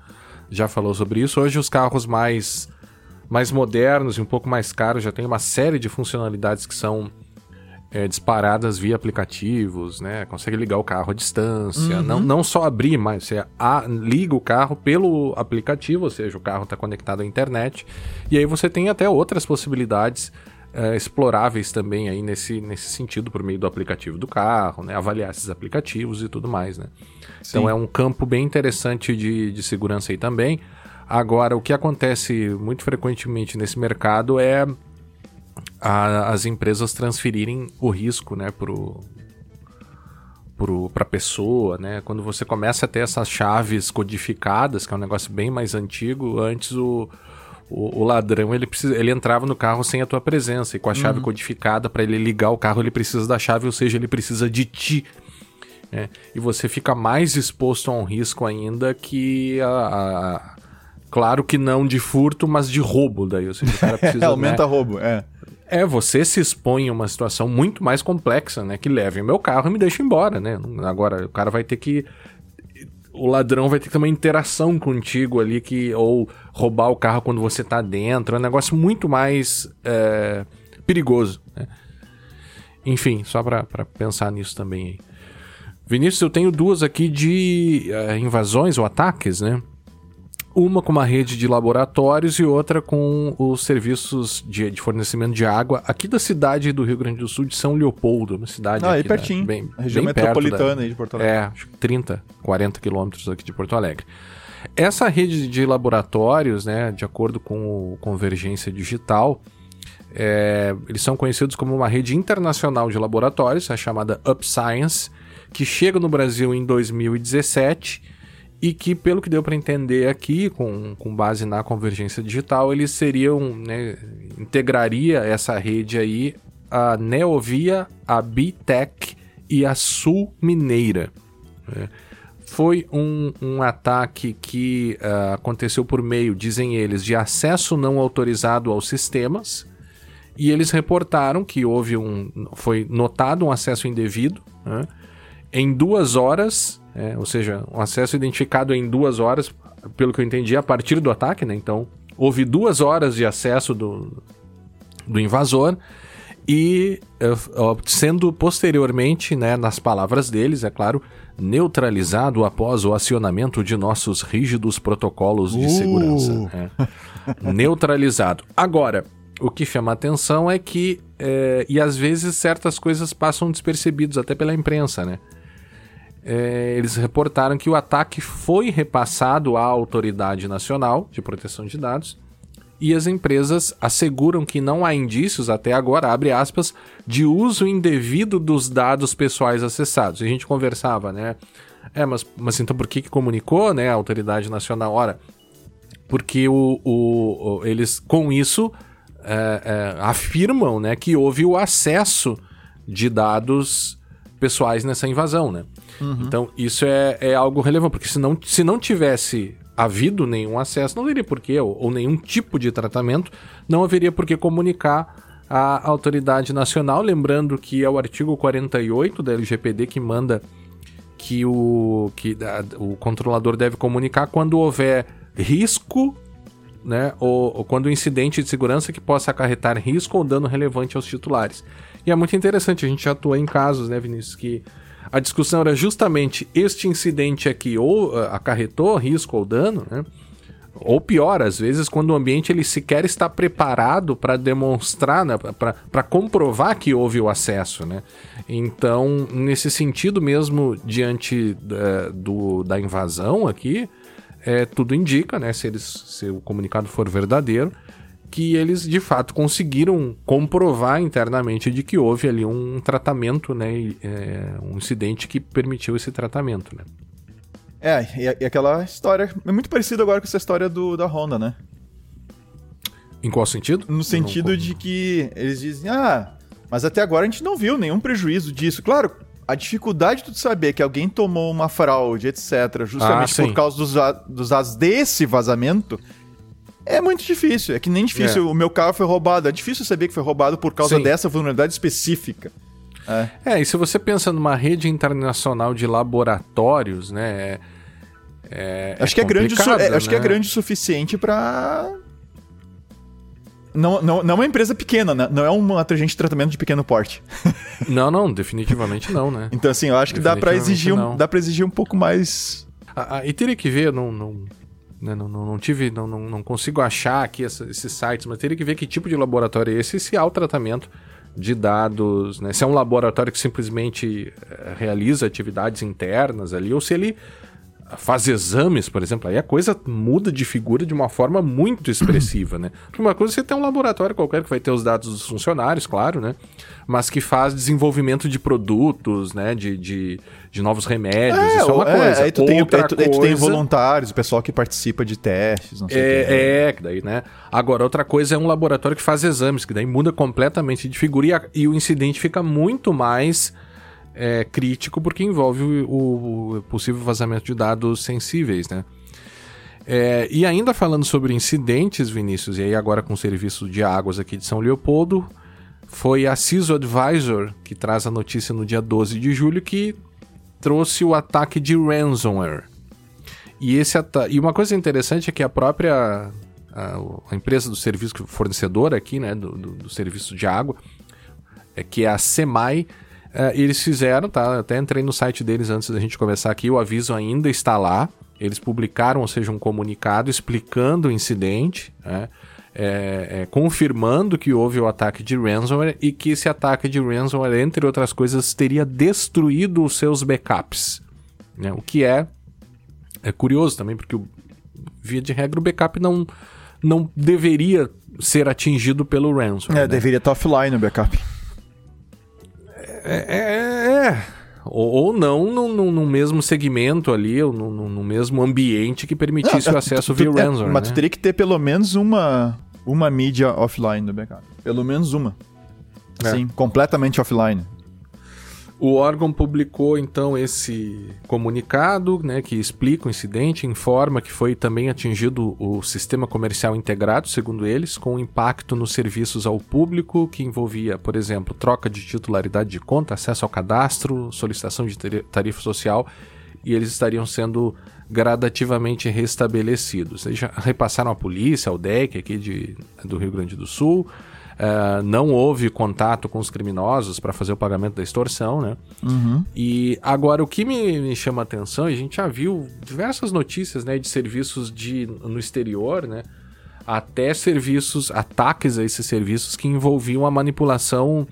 Speaker 2: já falou sobre isso. Hoje os carros mais, mais modernos e um pouco mais caros já tem uma série de funcionalidades que são é, disparadas via aplicativos, né? Consegue ligar o carro à distância. Não, não só abrir, mas você a- liga o carro pelo aplicativo, ou seja, o carro está conectado à internet. E aí você tem até outras possibilidades é, exploráveis também aí nesse, nesse sentido, por meio do aplicativo do carro, né? Avaliar esses aplicativos e tudo mais, né? Então é um campo bem interessante de, de segurança aí também. Agora, o que acontece muito frequentemente nesse mercado é a- as empresas transferirem o risco, né, pro para a pessoa, né? Quando você começa a ter essas chaves codificadas, que é um negócio bem mais antigo, antes o, o, o ladrão ele, precisa, ele entrava no carro sem a tua presença e com a chave codificada para ele ligar o carro ele precisa da chave, ou seja, ele precisa de ti. né? E você fica mais exposto a um risco ainda que a, a- claro que não de furto, mas de roubo daí, ou seja, o cara precisa
Speaker 3: Aumenta
Speaker 2: né?
Speaker 3: roubo, é.
Speaker 2: É, você se expõe a uma situação muito mais complexa, né? Que leve o meu carro e me deixa embora, né? Agora, o cara vai ter que. O ladrão vai ter que ter uma interação contigo ali, que ou roubar o carro quando você tá dentro. É um negócio muito mais é, perigoso, né? Enfim, só pra, pra pensar nisso também aí. Vinícius, eu tenho duas aqui de eh, invasões ou ataques, né? Uma com uma rede de laboratórios e outra com os serviços de, de fornecimento de água aqui da cidade do Rio Grande do Sul, de São Leopoldo, uma cidade
Speaker 3: Ah, aí
Speaker 2: aqui da-
Speaker 3: pertinho.
Speaker 2: bem,
Speaker 3: A região
Speaker 2: bem
Speaker 3: metropolitana
Speaker 2: da-
Speaker 3: aí de Porto Alegre.
Speaker 2: É, acho que 30, 40 quilômetros aqui de Porto Alegre. Essa rede de laboratórios, né, de acordo com o Convergência Digital, é, eles são conhecidos como uma rede internacional de laboratórios, a chamada UpScience, que chega no Brasil em 2017 e que, pelo que deu para entender aqui, com, com base na convergência digital, eles seriam, né, integraria essa rede aí a Neovia, a Bitec e a Sul Mineira. né? Foi um, um ataque que ah, aconteceu por meio, dizem eles, de acesso não autorizado aos sistemas, e eles reportaram que houve um. Foi notado um acesso indevido né, em duas horas, é, ou seja, um acesso identificado em duas horas, pelo que eu entendi, a partir do ataque, né? Então, houve duas horas de acesso do, do invasor e eh, sendo posteriormente, né, nas palavras deles, é claro, neutralizado após o acionamento de nossos rígidos protocolos de
Speaker 3: Uh.
Speaker 2: segurança. é. neutralizado. Agora, o que chama atenção é que, eh, e às vezes certas coisas passam despercebidos até pela imprensa, né? É, eles reportaram que o ataque foi repassado à Autoridade Nacional de Proteção de Dados e as empresas asseguram que não há indícios, até agora, abre aspas, de uso indevido dos dados pessoais acessados. E a gente conversava, né? É, mas, mas então por que, que comunicou, né, a Autoridade Nacional? Ora, porque o, o- o- eles, com isso, é, é, afirmam né, que houve o acesso de dados pessoais nessa invasão, né? Então, isso é, é algo relevante, porque se não, se não tivesse havido nenhum acesso, não haveria porquê, ou, ou nenhum tipo de tratamento, não haveria por que comunicar à autoridade nacional, lembrando que é o artigo 48 da LGPD que manda que o, que da- o controlador deve comunicar quando houver risco, né, ou, ou quando o incidente de segurança que possa acarretar risco ou dano relevante aos titulares. E é muito interessante, a gente já atuou em casos, né, Vinícius, que a discussão era justamente este incidente aqui ou ah, acarretou risco ou dano, né? Ou pior, às vezes, quando o ambiente ele sequer está preparado para demonstrar, né, para comprovar que houve o acesso. Né? Então, nesse sentido mesmo, diante eh, do, da invasão aqui, é, tudo indica, né, se, eles, se o comunicado for verdadeiro, que eles de fato conseguiram comprovar internamente de que houve ali um tratamento, né, é, um incidente que permitiu esse tratamento. Né?
Speaker 3: É, e, aquela história. É muito parecido agora com essa história do, da Honda, né?
Speaker 2: Em qual sentido?
Speaker 3: No sentido de que eles dizem, ah, mas até agora a gente não viu nenhum prejuízo disso. Claro, a dificuldade de saber que alguém tomou uma fraude, etc., justamente
Speaker 2: Ah,
Speaker 3: por causa dos, dos dados desse vazamento, é muito difícil. É que nem difícil, o meu carro foi roubado. É difícil saber que foi roubado por causa
Speaker 2: Sim.
Speaker 3: dessa vulnerabilidade específica. É.
Speaker 2: É, e se você pensa numa rede internacional de laboratórios, né? é- é-
Speaker 3: Acho, que é grande, o su-
Speaker 2: complicado,
Speaker 3: é, acho que é
Speaker 2: né?
Speaker 3: grande o suficiente pra. Não, não, não é uma empresa pequena, né? não é um agente de tratamento de pequeno porte.
Speaker 2: Não, não, definitivamente não, né?
Speaker 3: Então, assim, eu acho que dá pra
Speaker 2: Definitivamente
Speaker 3: exigir, um, dá pra exigir um pouco mais.
Speaker 2: Ah, ah, e teria que ver, não, não, né, não, não, não tive, não, não, não consigo achar aqui essa- esses sites, mas teria que ver que tipo de laboratório é esse e se há o tratamento de dados, né? Se é um laboratório que simplesmente eh, realiza atividades internas ali, ou se ele faz exames, por exemplo, aí a coisa muda de figura de uma forma muito expressiva, né? Porque uma coisa é você tem um laboratório qualquer que vai ter os dados dos funcionários, claro, né? Mas que faz desenvolvimento de produtos, né? De, de, de novos remédios, isso é uma
Speaker 3: é,
Speaker 2: coisa.
Speaker 3: Aí tu, tem,
Speaker 2: Outra
Speaker 3: aí tu, aí tu tem
Speaker 2: coisa-
Speaker 3: voluntários, o pessoal que participa de testes, não sei o quê.
Speaker 2: é, é, que daí, né? Agora, outra coisa é um laboratório que faz exames, que daí muda completamente de figura e, a- e o incidente fica muito mais é, crítico porque envolve o, possível vazamento de dados sensíveis, né? É, e ainda falando sobre incidentes, Vinícius, e aí agora com o serviço de águas aqui de São Leopoldo, foi a CISO Advisor que traz a notícia no dia 12 de julho que trouxe o ataque de ransomware. E, esse e uma coisa interessante é que a própria a, a empresa do serviço fornecedora aqui, né, do, do, do serviço de água, é que é a SEMAI, é, eles fizeram, tá? Até entrei no site deles antes da gente começar aqui, o aviso ainda está lá. Eles publicaram, ou seja, um comunicado explicando o incidente, né? É, é, confirmando que houve o ataque de ransomware e que esse ataque de ransomware, entre outras coisas, teria destruído os seus backups. Né? O que é, é curioso também, porque o- via de regra o backup não, não deveria ser atingido pelo ransomware.
Speaker 3: É,
Speaker 2: né?
Speaker 3: deveria estar offline o backup.
Speaker 2: É, é, é. Ou, ou não no, no- mesmo segmento ali, ou no, no- mesmo ambiente que permitisse
Speaker 3: Não,
Speaker 2: o
Speaker 3: é,
Speaker 2: acesso
Speaker 3: tu-
Speaker 2: via
Speaker 3: tu- é,
Speaker 2: ransomware.
Speaker 3: Mas
Speaker 2: né?
Speaker 3: tu teria que ter pelo menos uma, uma mídia offline do backup. Pelo menos uma.
Speaker 2: É.
Speaker 3: Sim, completamente offline.
Speaker 2: O órgão publicou então esse comunicado, né, que explica o incidente, informa que foi também atingido o sistema comercial integrado, segundo eles, com impacto nos serviços ao público, que envolvia, por exemplo, troca de titularidade de conta, acesso ao cadastro, solicitação de tari- tarifa social, e eles estariam sendo gradativamente restabelecidos. Eles já repassaram à polícia, ao DEC aqui de, do Rio Grande do Sul. Eh, não houve contato com os criminosos para fazer o pagamento da extorsão, né? E agora o que me, me chama a atenção, e a gente já viu diversas notícias, né, de serviços de no exterior, né? Até serviços, ataques a esses serviços que envolviam a manipulação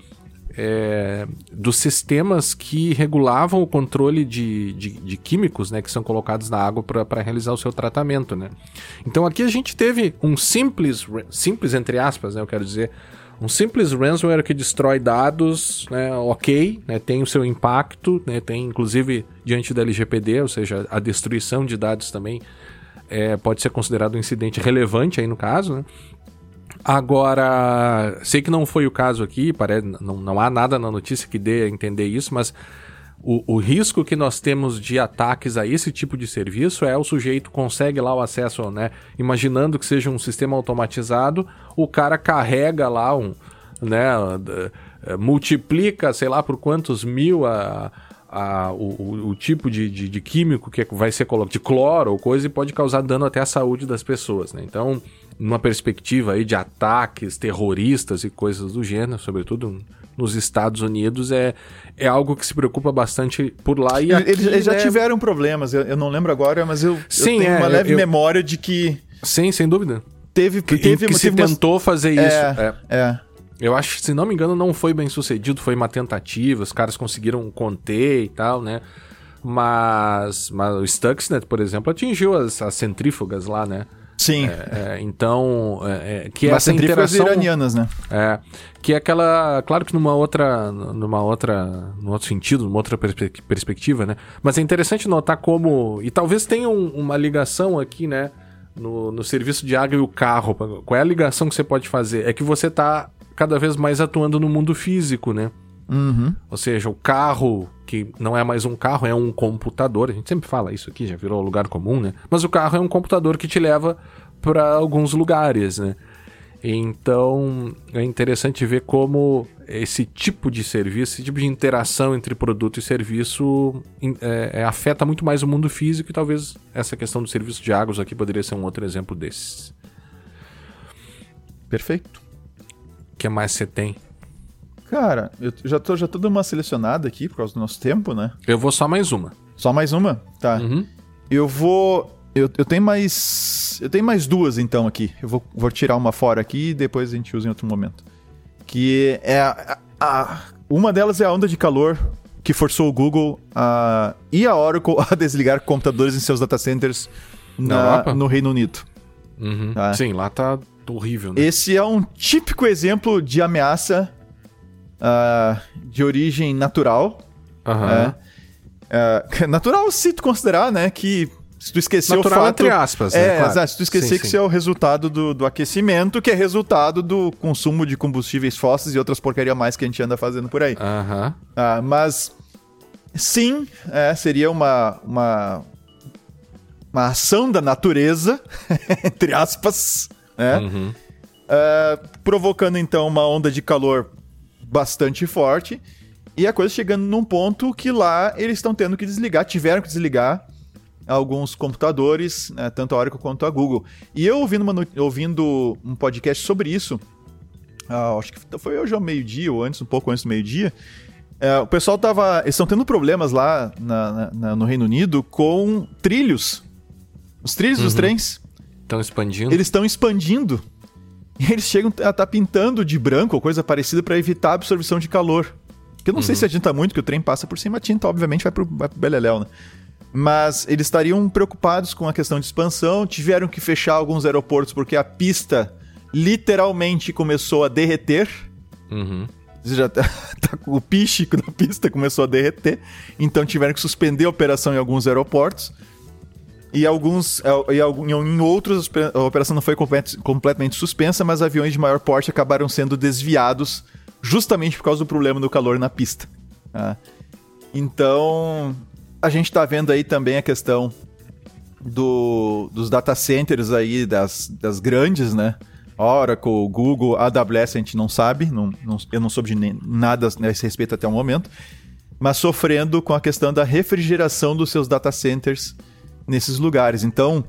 Speaker 2: é, dos sistemas que regulavam o controle de, de, de químicos né, que são colocados na água para realizar o seu tratamento. Né? Então aqui a gente teve um simples, simples entre aspas, né, eu quero dizer, um simples ransomware que destrói dados, né, ok, né, tem o seu impacto, né, tem inclusive diante da LGPD, ou seja, a destruição de dados também é, pode ser considerado um incidente relevante aí no caso, né? Agora, sei que não foi o caso aqui, parece, não, não há nada na notícia que dê a entender isso, mas o, o risco que nós temos de ataques a esse tipo de serviço é o sujeito consegue lá o acesso, né? Imaginando que seja um sistema automatizado, o cara carrega lá um, né? eh, multiplica, sei lá, por quantos mil a, a- o, o- tipo de, de, de químico que vai ser colocado, de cloro ou coisa, e pode causar dano até à saúde das pessoas, né? Então, numa perspectiva aí de ataques terroristas e coisas do gênero, sobretudo nos Estados Unidos, é, é algo que se preocupa bastante por lá. E
Speaker 3: Eles,
Speaker 2: aqui,
Speaker 3: eles já
Speaker 2: né,
Speaker 3: tiveram problemas, eu, eu não lembro agora, mas eu, eu
Speaker 2: Sim,
Speaker 3: tenho
Speaker 2: é,
Speaker 3: uma
Speaker 2: eu-
Speaker 3: leve
Speaker 2: eu-
Speaker 3: memória de que
Speaker 2: Sim, sem dúvida.
Speaker 3: teve,
Speaker 2: Que,
Speaker 3: teve,
Speaker 2: que
Speaker 3: teve
Speaker 2: se
Speaker 3: umas-
Speaker 2: tentou fazer isso.
Speaker 3: É,
Speaker 2: é.
Speaker 3: é.
Speaker 2: Eu acho que, se não me engano, não foi bem sucedido, foi uma tentativa, os caras conseguiram conter e tal, né? Mas, mas o Stuxnet, por exemplo, atingiu as, as centrífugas lá, né?
Speaker 3: Sim.
Speaker 2: É, é, então, é, é, que
Speaker 3: Mas
Speaker 2: essa interação...
Speaker 3: iranianas, né?
Speaker 2: É, que é aquela, claro que numa outra, numa outra, num outro sentido, numa outra perspe- perspectiva, né? Mas é interessante notar como, e talvez tenha um- uma ligação aqui, né? no, no serviço de água e o carro, qual é a ligação que você pode fazer? É que você está cada vez mais atuando no mundo físico, né?
Speaker 3: Uhum.
Speaker 2: Ou seja, o carro, que não é mais um carro, é um computador. A gente sempre fala isso aqui, já virou lugar comum, né? Mas o carro é um computador que te leva para alguns lugares, né? Então é interessante ver como esse tipo de serviço, esse tipo de interação entre produto e serviço é, é, afeta muito mais o mundo físico e talvez essa questão do serviço de águas aqui poderia ser um outro exemplo desses.
Speaker 3: Perfeito.
Speaker 2: O que mais você tem?
Speaker 3: Cara, eu já tô, já tô dando uma selecionada aqui por causa do nosso tempo, né?
Speaker 2: Eu vou só mais uma.
Speaker 3: Só mais uma? Tá.
Speaker 2: Uhum.
Speaker 3: Eu vou. Eu, eu tenho mais. Eu tenho mais duas então aqui. Eu vou, vou tirar uma fora aqui e depois a gente usa em outro momento. Que é. A, a, uma delas é a onda de calor que forçou o Google a, e a Oracle a desligar computadores em seus data centers na, no Reino Unido.
Speaker 2: Uhum. Tá? Sim, lá tá horrível, né?
Speaker 3: Esse é um típico exemplo de ameaça uh, de origem natural.
Speaker 2: Uhum.
Speaker 3: Uh, natural se tu considerar, né, que se tu esqueceu
Speaker 2: natural
Speaker 3: o fato...
Speaker 2: entre aspas,
Speaker 3: é,
Speaker 2: né, claro.
Speaker 3: exato, se tu esquecer sim, que sim. isso é o resultado do, do aquecimento, que é resultado do consumo de combustíveis fósseis e outras porcaria mais que a gente anda fazendo por aí.
Speaker 2: Uhum.
Speaker 3: Uh, mas, sim, é, seria uma, uma, uma ação da natureza, entre aspas, né?
Speaker 2: Uhum.
Speaker 3: Uh, provocando então uma onda de calor bastante forte. E a coisa chegando num ponto que lá eles estão tendo que desligar, tiveram que desligar alguns computadores, né, tanto a Oracle quanto a Google. E eu ouvindo, uma, ouvindo um podcast sobre isso, ah, acho que foi hoje ao meio-dia, ou antes, um pouco antes do meio-dia, é, o pessoal tava. Eles estão tendo problemas lá na, na, no Reino Unido com trilhos. Os trilhos uhum. dos trens.
Speaker 2: Estão expandindo.
Speaker 3: Eles estão expandindo. E eles chegam a estar tá pintando de branco ou coisa parecida para evitar a absorção de calor. Que eu não uhum. sei se adianta muito, que o trem passa por cima, a tinta obviamente vai pro, vai pro beleléu, né? Mas eles estariam preocupados com a questão de expansão, tiveram que fechar alguns aeroportos porque a pista literalmente começou a derreter.
Speaker 2: Uhum.
Speaker 3: Já tá, tá, o piche da pista começou a derreter, então tiveram que suspender a operação em alguns aeroportos. E alguns é, e em outros a operação não foi complet, completamente suspensa, mas aviões de maior porte acabaram sendo desviados justamente por causa do problema do calor na pista. Tá? Então a gente está vendo aí também a questão do, dos data centers aí das, das grandes, né? Oracle, Google, AWS a gente não sabe, não, não, eu não soube de nem, nada nesse respeito até o momento, mas sofrendo com a questão da refrigeração dos seus data centers nesses lugares. Então,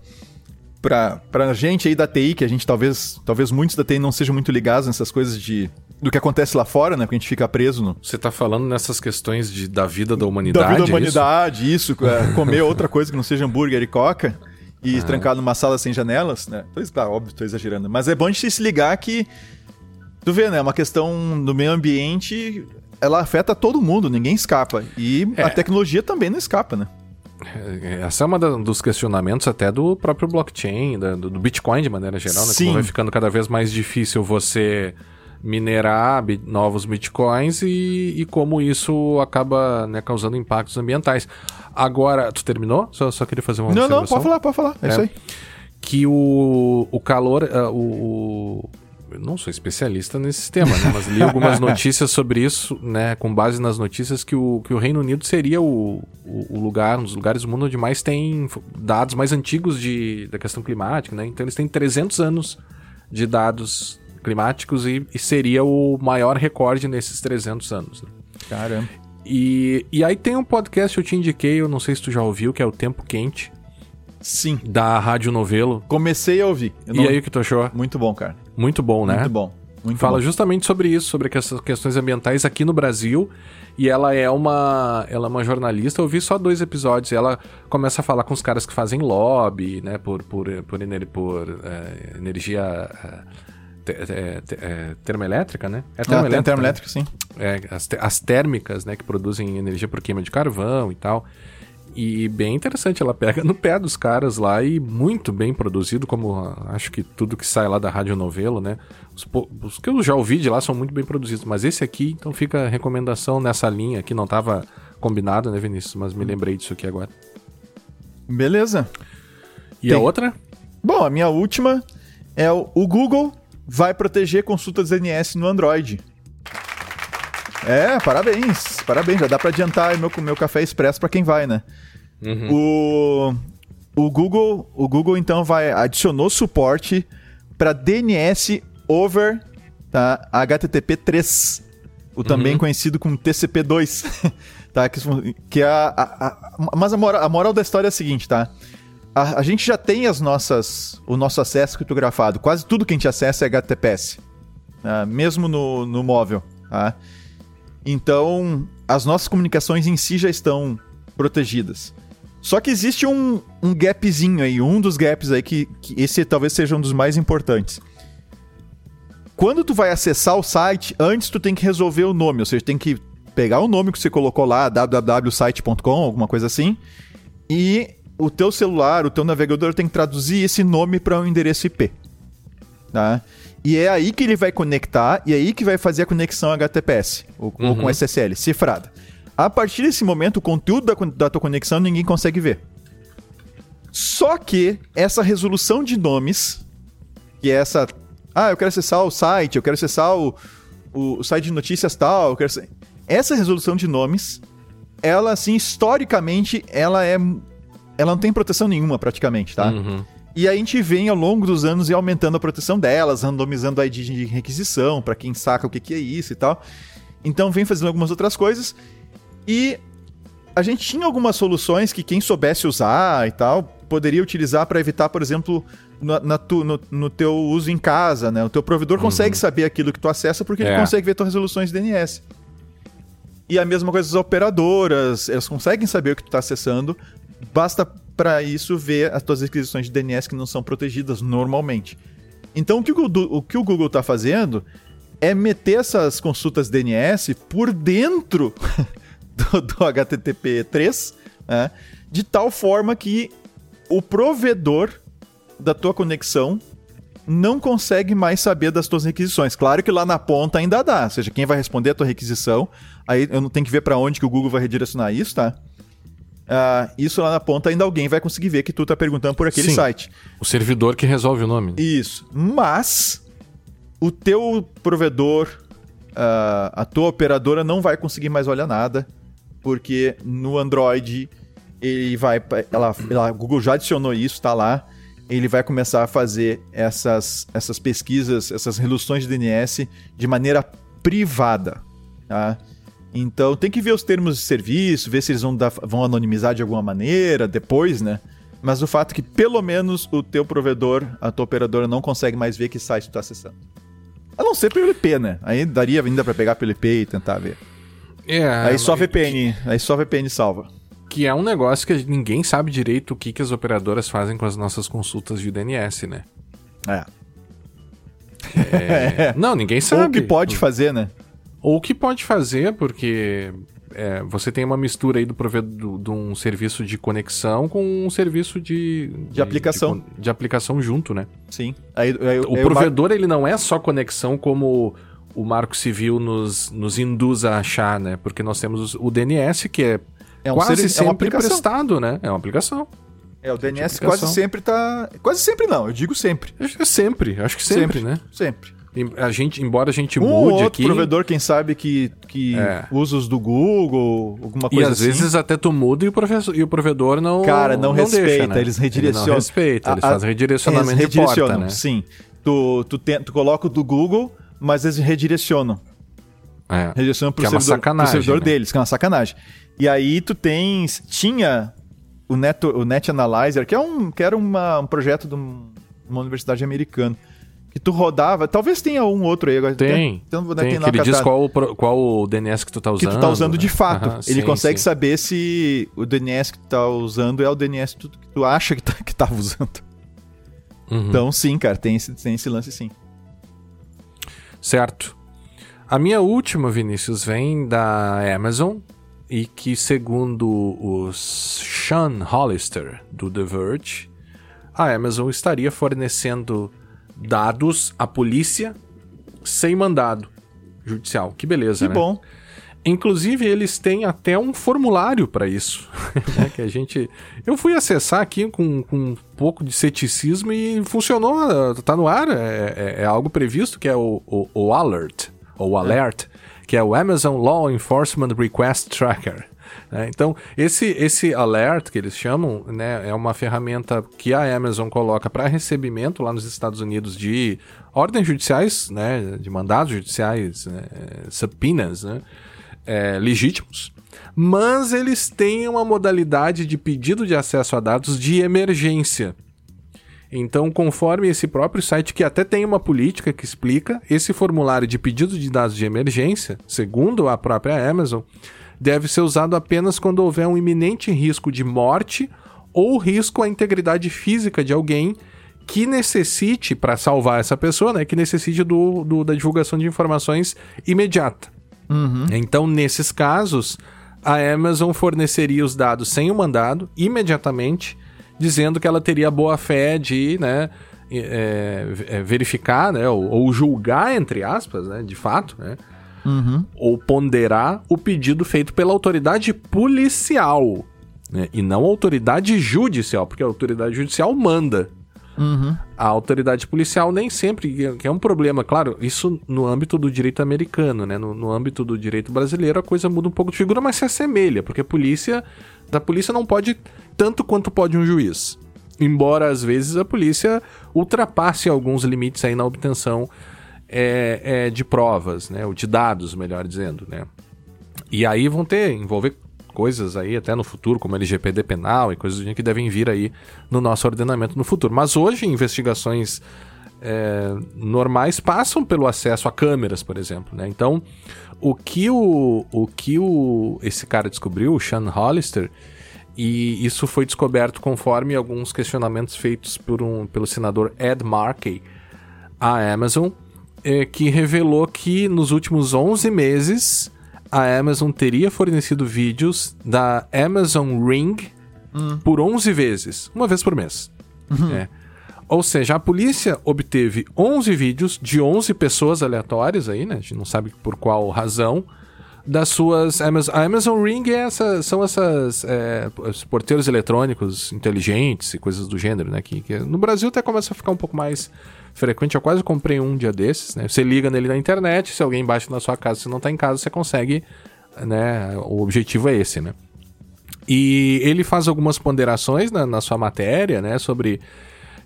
Speaker 3: para a gente aí da TI, que a gente talvez, talvez muitos da TI não sejam muito ligados nessas coisas de do que acontece lá fora, né? Porque a gente fica preso no.
Speaker 2: Você tá falando nessas questões de, da vida da humanidade?
Speaker 3: Da vida da é humanidade, isso, isso é, comer outra coisa que não seja hambúrguer e coca e ah. trancar numa sala sem janelas, né? Pois tá, óbvio, tô exagerando. Mas é bom a gente se ligar que. Tu vê, né? É uma questão do meio ambiente, ela afeta todo mundo, ninguém escapa. E é. a tecnologia também não escapa, né?
Speaker 2: É, essa é uma dos questionamentos até do próprio blockchain, do, Bitcoin de maneira geral, né?
Speaker 3: Sim. Como
Speaker 2: vai ficando cada vez mais difícil você minerar novos bitcoins e, e como isso acaba né, causando impactos ambientais. Agora, tu terminou? Só, só queria fazer uma
Speaker 3: Não, não, pode falar, pode falar. É, é isso aí.
Speaker 2: Que o, o calor, uh, o, eu não sou especialista nesse tema, né? Mas li algumas notícias sobre isso, né? Com base nas notícias que o, que o Reino Unido seria o, o, o lugar, um dos lugares do mundo onde mais tem dados mais antigos de, da questão climática, né? Então eles têm 300 anos de dados climáticos e, e seria o maior recorde nesses 300 anos. Né?
Speaker 3: Caramba.
Speaker 2: E, e aí tem um podcast que eu te indiquei, eu não sei se tu já ouviu, que é o Tempo Quente.
Speaker 3: Sim.
Speaker 2: Da Rádio Novelo.
Speaker 3: Comecei a ouvir.
Speaker 2: Não... E aí o que tu achou?
Speaker 3: Muito bom, cara.
Speaker 2: Muito bom, né?
Speaker 3: Muito bom. Muito
Speaker 2: Fala
Speaker 3: bom.
Speaker 2: justamente sobre isso, sobre essas questões ambientais aqui no Brasil. E ela é uma, ela é uma jornalista. Eu vi só dois episódios. E ela começa a falar com os caras que fazem lobby, né, por, por, por, ener, por é, energia é, é, é, termoelétrica, né?
Speaker 3: É termoelétrica, ah, termoelétrica sim.
Speaker 2: É, as, as térmicas, né, que produzem energia por queima de carvão e tal. E bem interessante, ela pega no pé dos caras lá e muito bem produzido, como acho que tudo que sai lá da Rádio Novelo, né? Os, os, que eu já ouvi de lá são muito bem produzidos, mas esse aqui, então fica a recomendação nessa linha que não estava combinado, né, Vinícius? Mas me lembrei disso aqui agora.
Speaker 3: Beleza.
Speaker 2: E Tem. a outra?
Speaker 3: Bom, a minha última é o, o Google vai proteger consultas DNS no Android. É, parabéns, parabéns. Já dá para adiantar meu, meu café expresso para quem vai, né? Uhum. O, o Google, o Google então vai adicionou suporte para DNS over tá, HTTP 3, o também uhum. conhecido como TCP2, tá? Que, que é a, a, a, mas a moral, a moral da história é a seguinte, tá? A, a, gente já tem as nossas, o nosso acesso criptografado. Quase tudo que a gente acessa é HTTPS, tá? mesmo no, no móvel, tá? Então, as nossas comunicações em si já estão protegidas. Só que existe um, um gapzinho aí, um dos gaps aí que, que esse talvez seja um dos mais importantes. Quando tu vai acessar o site, antes tu tem que resolver o nome, ou seja, tem que pegar o nome que você colocou lá, www.site.com, alguma coisa assim, e o teu celular, o teu navegador tem que traduzir esse nome para um endereço IP. Tá? E é aí que ele vai conectar, e é aí que vai fazer a conexão HTTPS, ou, uhum. ou com SSL, cifrada. A partir desse momento, o conteúdo da, da tua conexão ninguém consegue ver. Só que essa resolução de nomes, que é essa. Ah, eu quero acessar o site, eu quero acessar o, o, o site de notícias tal, eu quero. Essa resolução de nomes, ela, assim, historicamente, ela é. Ela não tem proteção nenhuma, praticamente, tá? Uhum. E a gente vem ao longo dos anos e aumentando a proteção delas, randomizando a ID de requisição, para quem saca o que, que é isso e tal. Então vem fazendo algumas outras coisas. E a gente tinha algumas soluções que quem soubesse usar e tal poderia utilizar para evitar, por exemplo, na, na tu, no, no, teu uso em casa, né? O teu provedor uhum. consegue saber aquilo que tu acessa porque é. ele consegue ver tuas resoluções de DNS. E a mesma coisa as operadoras, elas conseguem saber o que tu está acessando, basta para isso ver as tuas requisições de DNS que não são protegidas normalmente. Então o que o, o, que o Google está fazendo é meter essas consultas DNS por dentro do, do HTTP 3, né, de tal forma que o provedor da tua conexão não consegue mais saber das tuas requisições. Claro que lá na ponta ainda dá, ou seja, quem vai responder a tua requisição, aí eu não tenho que ver para onde que o Google vai redirecionar isso, tá? Uh, isso lá na ponta ainda alguém vai conseguir ver que tu tá perguntando por aquele Sim, site.
Speaker 2: O servidor que resolve o nome.
Speaker 3: Isso. Mas o teu provedor, uh, a tua operadora não vai conseguir mais olhar nada porque no Android ele vai. Ela, ela, Google já adicionou isso, tá lá. Ele vai começar a fazer essas, essas pesquisas, essas reduções de DNS de maneira privada. Tá? Então tem que ver os termos de serviço, ver se eles vão, dar, vão anonimizar de alguma maneira depois, né? Mas o fato é que pelo menos o teu provedor, a tua operadora não consegue mais ver que site tu está acessando. A não ser pelo IP, né? Aí daria ainda para pegar pelo IP e tentar ver. É, aí só VPN, aí só VPN salva.
Speaker 2: Que é um negócio que ninguém sabe direito o que, que as operadoras fazem com as nossas consultas de DNS, né?
Speaker 3: É.
Speaker 2: é... Não, ninguém sabe.
Speaker 3: Ou o que pode fazer, né?
Speaker 2: Ou o que pode fazer, porque é, você tem uma mistura aí do provedor de um serviço de conexão com um serviço de,
Speaker 3: de, de aplicação.
Speaker 2: De, de, aplicação junto, né?
Speaker 3: Sim.
Speaker 2: Aí, aí, o aí provedor, ele não é só conexão como o marco civil nos, nos induz a achar, né? Porque nós temos o DNS, que é, é um quase ser, sempre é prestado, né? É uma aplicação.
Speaker 3: É, o DNS quase sempre tá. Quase sempre não, eu digo sempre.
Speaker 2: Acho que é sempre, acho que sempre, sempre né?
Speaker 3: Sempre.
Speaker 2: A gente, embora a gente
Speaker 3: um
Speaker 2: mude
Speaker 3: ou outro
Speaker 2: aqui...
Speaker 3: provedor, quem sabe, que, que é. usa os do Google, alguma coisa
Speaker 2: assim. E às
Speaker 3: assim.
Speaker 2: vezes até tu muda e o, professor, e o provedor não
Speaker 3: Cara, não, não respeita, deixa, né? eles redirecionam. Ele não
Speaker 2: respeita, eles a, fazem redirecionamento eles redirecionam, de porta, né?
Speaker 3: Sim. Tu, tu, te, tu coloca o do Google, mas eles redirecionam.
Speaker 2: É.
Speaker 3: Redirecionam pro, que servidor, é uma sacanagem, pro servidor né? deles, que é uma sacanagem. E aí tu tens. Tinha o Net, o Net Analyzer, que, é um, que era uma, um projeto de uma universidade americana. Que tu rodava, talvez tenha um outro aí agora.
Speaker 2: Tem. Então, tem, tem que ele diz qual, qual o DNS que tu tá usando.
Speaker 3: Que tu tá usando de fato. ele sim, consegue sim. saber se o DNS que tu tá usando é o DNS que tu, que tu acha que, tá, que tava usando. Uhum. Então, sim, cara, tem esse, tem esse lance sim.
Speaker 2: Certo. A minha última, Vinícius, vem da Amazon e que, segundo o Sean Hollister, do The Verge, a Amazon estaria fornecendo dados à polícia sem mandado judicial. Que beleza,
Speaker 3: que
Speaker 2: né?
Speaker 3: bom.
Speaker 2: Inclusive, eles têm até um formulário para isso. né, que a gente. Eu fui acessar aqui com, com, um pouco de ceticismo e funcionou, tá no ar. É, é, é algo previsto, que é o, o, o Alert, ou Alert, que é o Amazon Law Enforcement Request Tracker. Né? Então, esse, esse alert que eles chamam né, é uma ferramenta que a Amazon coloca para recebimento lá nos Estados Unidos de ordens judiciais, né, de mandados judiciais, né, subpoenas, né, é, legítimos, mas eles têm uma modalidade de pedido de acesso a dados de emergência. Então, conforme esse próprio site, que até tem uma política que explica, esse formulário de pedido de dados de emergência, segundo a própria Amazon, deve ser usado apenas quando houver um iminente risco de morte ou risco à integridade física de alguém que necessite, para salvar essa pessoa, né, que necessite do, do, da divulgação de informações imediata. Uhum. Então, nesses casos, a Amazon forneceria os dados sem o mandado, imediatamente, dizendo que ela teria boa fé de né, é, é, verificar, né, ou, ou, julgar, entre aspas, né, de fato, né, uhum. ou ponderar o pedido feito pela autoridade policial, né, e não autoridade judicial, porque a autoridade judicial manda. Uhum. A autoridade policial nem sempre, que é um problema, claro, isso no âmbito do direito americano, né? No, no, âmbito do direito brasileiro a coisa muda um pouco de figura, mas se assemelha, porque a polícia, da polícia não pode tanto quanto pode um juiz. Embora às vezes a polícia ultrapasse alguns limites aí na obtenção é, é, de provas, né? Ou de dados, melhor dizendo, né? E aí vão ter, envolver coisas aí até no futuro, como LGPD penal e coisas que devem vir aí no nosso ordenamento no futuro. Mas hoje, investigações é, normais passam pelo acesso a câmeras, por exemplo. Né? Então, o que, o, o que o, esse cara descobriu, o Sean Hollister, e isso foi descoberto conforme alguns questionamentos feitos por um, pelo senador Ed Markey à Amazon, é, que revelou que nos últimos 11 meses a Amazon teria fornecido vídeos da Amazon Ring hum. por 11 vezes, uma vez por mês. Uhum. É. Ou seja, a polícia obteve 11 vídeos de 11 pessoas aleatórias aí, né? A gente não sabe por qual razão. Das suas. Amazon, a Amazon Ring é essa, são essas é, porteiros eletrônicos inteligentes e coisas do gênero, né? Que, que no Brasil até começa a ficar um pouco mais frequente. Eu quase comprei um dia desses, né? Você liga nele na internet, se alguém bate na sua casa, se não está em casa, você consegue, né? O objetivo é esse, né? E ele faz algumas ponderações na, na sua matéria, né? Sobre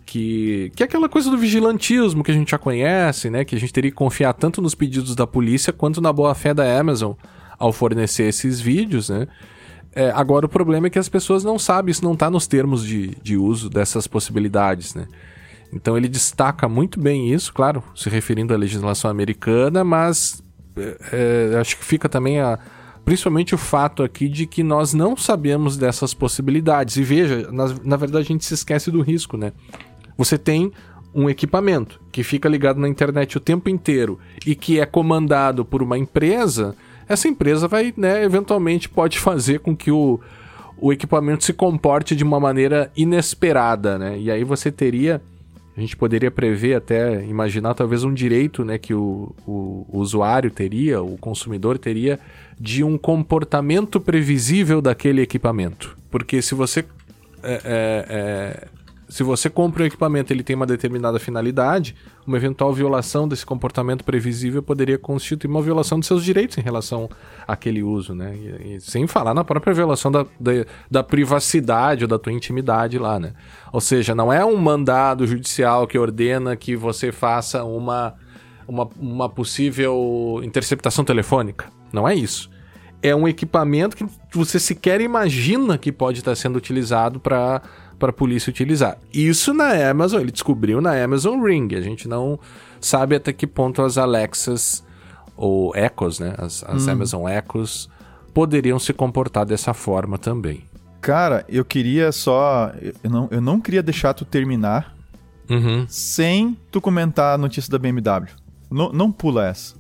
Speaker 2: que, que é aquela coisa do vigilantismo que a gente já conhece, né? Que a gente teria que confiar tanto nos pedidos da polícia quanto na boa-fé da Amazon ao fornecer esses vídeos, né? É, agora o problema é que as pessoas não sabem, isso não está nos termos de, de uso dessas possibilidades, né? Então ele destaca muito bem isso, claro, se referindo à legislação americana, mas é, é, acho que fica também a, principalmente o fato aqui de que nós não sabemos dessas possibilidades. E veja, na, na verdade a gente se esquece do risco, né? Você tem um equipamento que fica ligado na internet o tempo inteiro e que é comandado por uma empresa, essa empresa vai, né, eventualmente pode fazer com que o, o equipamento se comporte de uma maneira inesperada, né? E aí você teria a gente poderia prever até imaginar talvez um direito né, que o, o, o, usuário teria, o consumidor teria, de um comportamento previsível daquele equipamento. Porque se você é, é, é se você compra um equipamento ele tem uma determinada finalidade, uma eventual violação desse comportamento previsível poderia constituir uma violação dos seus direitos em relação àquele uso, né? E, e sem falar na própria violação da, da, da, privacidade ou da tua intimidade lá, né? Ou seja, não é um mandado judicial que ordena que você faça uma, uma, uma possível interceptação telefônica. Não é isso é um equipamento que você sequer imagina que pode estar sendo utilizado para para a polícia utilizar. Isso na Amazon, ele descobriu na Amazon Ring. A gente não sabe até que ponto as Alexas ou Echoes, né, as, as hum. Amazon Echoes poderiam se comportar dessa forma também.
Speaker 3: Cara, eu queria só, eu não, eu não queria deixar tu terminar uhum. sem tu comentar a notícia da BMW. Não, não pula essa.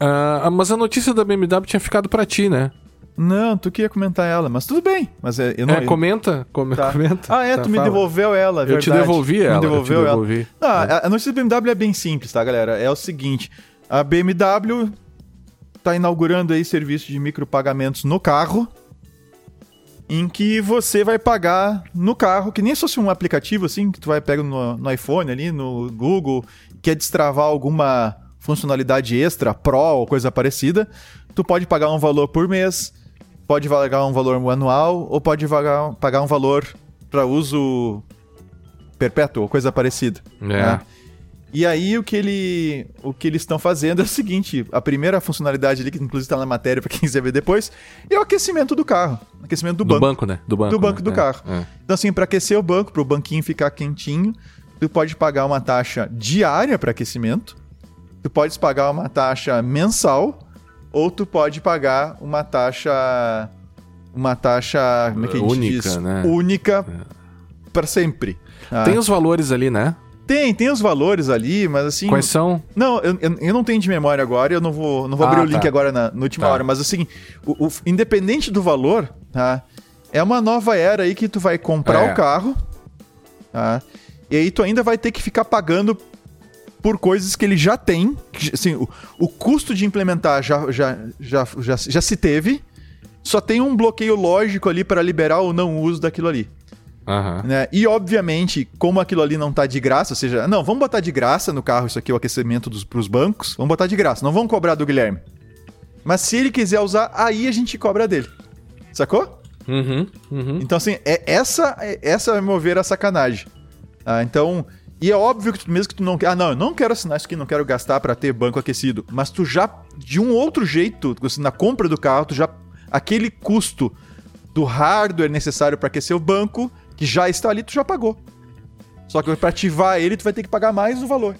Speaker 2: Uh, mas a notícia da BMW tinha ficado para ti, né?
Speaker 3: Não, tu queria comentar ela, mas tudo bem. Mas é, eu não,
Speaker 2: é, comenta, come,
Speaker 3: tá.
Speaker 2: comenta.
Speaker 3: Ah, é,
Speaker 2: tá,
Speaker 3: tu me devolveu ela, é
Speaker 2: Eu te devolvi ela.
Speaker 3: Me devolveu
Speaker 2: eu te devolvi.
Speaker 3: ela. Não, é. a notícia da BMW é bem simples, tá, galera? É o seguinte, a BMW tá inaugurando aí serviço de micropagamentos no carro, em que você vai pagar no carro, que nem se fosse um aplicativo assim, que tu vai pegar no, no iPhone ali, no Google, quer destravar alguma funcionalidade extra, Pro ou coisa parecida, tu pode pagar um valor por mês, pode pagar um valor anual ou pode pagar, pagar um valor para uso perpétuo ou coisa parecida.
Speaker 2: É.
Speaker 3: né? E aí o que ele, o que eles estão fazendo é o seguinte, a primeira funcionalidade ali que inclusive está na matéria para quem quiser ver depois, é o aquecimento do carro, aquecimento do,
Speaker 2: Do
Speaker 3: banco,
Speaker 2: banco, né? Do banco.
Speaker 3: do banco
Speaker 2: né?
Speaker 3: do
Speaker 2: É,
Speaker 3: carro.
Speaker 2: é.
Speaker 3: Então assim, para aquecer o banco, para o banquinho ficar quentinho, tu pode pagar uma taxa diária para aquecimento, tu pode pagar uma taxa mensal ou tu pode pagar uma taxa uma taxa como é que a gente
Speaker 2: Única,
Speaker 3: diz?
Speaker 2: né?
Speaker 3: única para sempre. Ah,
Speaker 2: Tem os valores ali, né?
Speaker 3: tem, tem os valores ali, mas assim.
Speaker 2: Quais são?
Speaker 3: Não, eu, eu, eu não tenho de memória agora, eu não vou, não vou
Speaker 2: Ah,
Speaker 3: abrir o
Speaker 2: tá.
Speaker 3: link agora na, na última
Speaker 2: Tá.
Speaker 3: hora, mas assim, o, o- independente do valor, tá? É uma nova era aí que tu vai comprar
Speaker 2: É.
Speaker 3: o carro, tá? E aí tu ainda vai ter que ficar pagando por coisas que ele já tem. que, Assim, o, o custo de implementar já, já, já, já, já se teve, só tem um bloqueio lógico ali para liberar ou não o uso daquilo ali
Speaker 2: Aham.
Speaker 3: né? E obviamente, como aquilo ali não tá de graça, ou seja, não, vamos botar de graça no carro isso aqui, o aquecimento dos, pros bancos, vamos botar de graça, não vamos cobrar do Guilherme. Mas se ele quiser usar, aí a gente cobra dele. Sacou?
Speaker 2: Uhum, uhum.
Speaker 3: Então, assim, é essa, é, essa, a meu ver, é a sacanagem. Ah, então, e é óbvio que tu, mesmo que tu não quer. Ah, não, eu não quero assinar isso aqui, não quero gastar pra ter banco aquecido. Mas tu já, de um outro jeito, assim, na compra do carro, tu já. Aquele custo do hardware necessário pra aquecer o banco, que já está ali, tu já pagou. Só que pra ativar ele, tu vai ter que pagar mais o valor.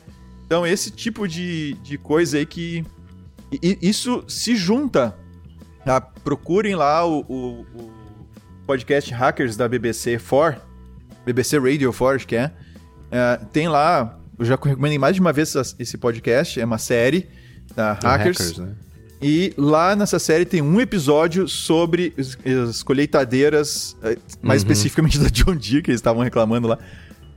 Speaker 3: Então, esse tipo de, de coisa aí que. e isso se junta. Tá? Procurem lá o, o- o podcast Hackers da BBC 4, BBC Radio 4, acho que é. É, tem lá, eu já recomendei mais de uma vez esse podcast, é uma série da Hackers.
Speaker 2: né?
Speaker 3: E lá nessa série tem um episódio sobre as, as colheitadeiras, eh, mais
Speaker 2: Uhum.
Speaker 3: especificamente da John Deere, que eles estavam reclamando lá,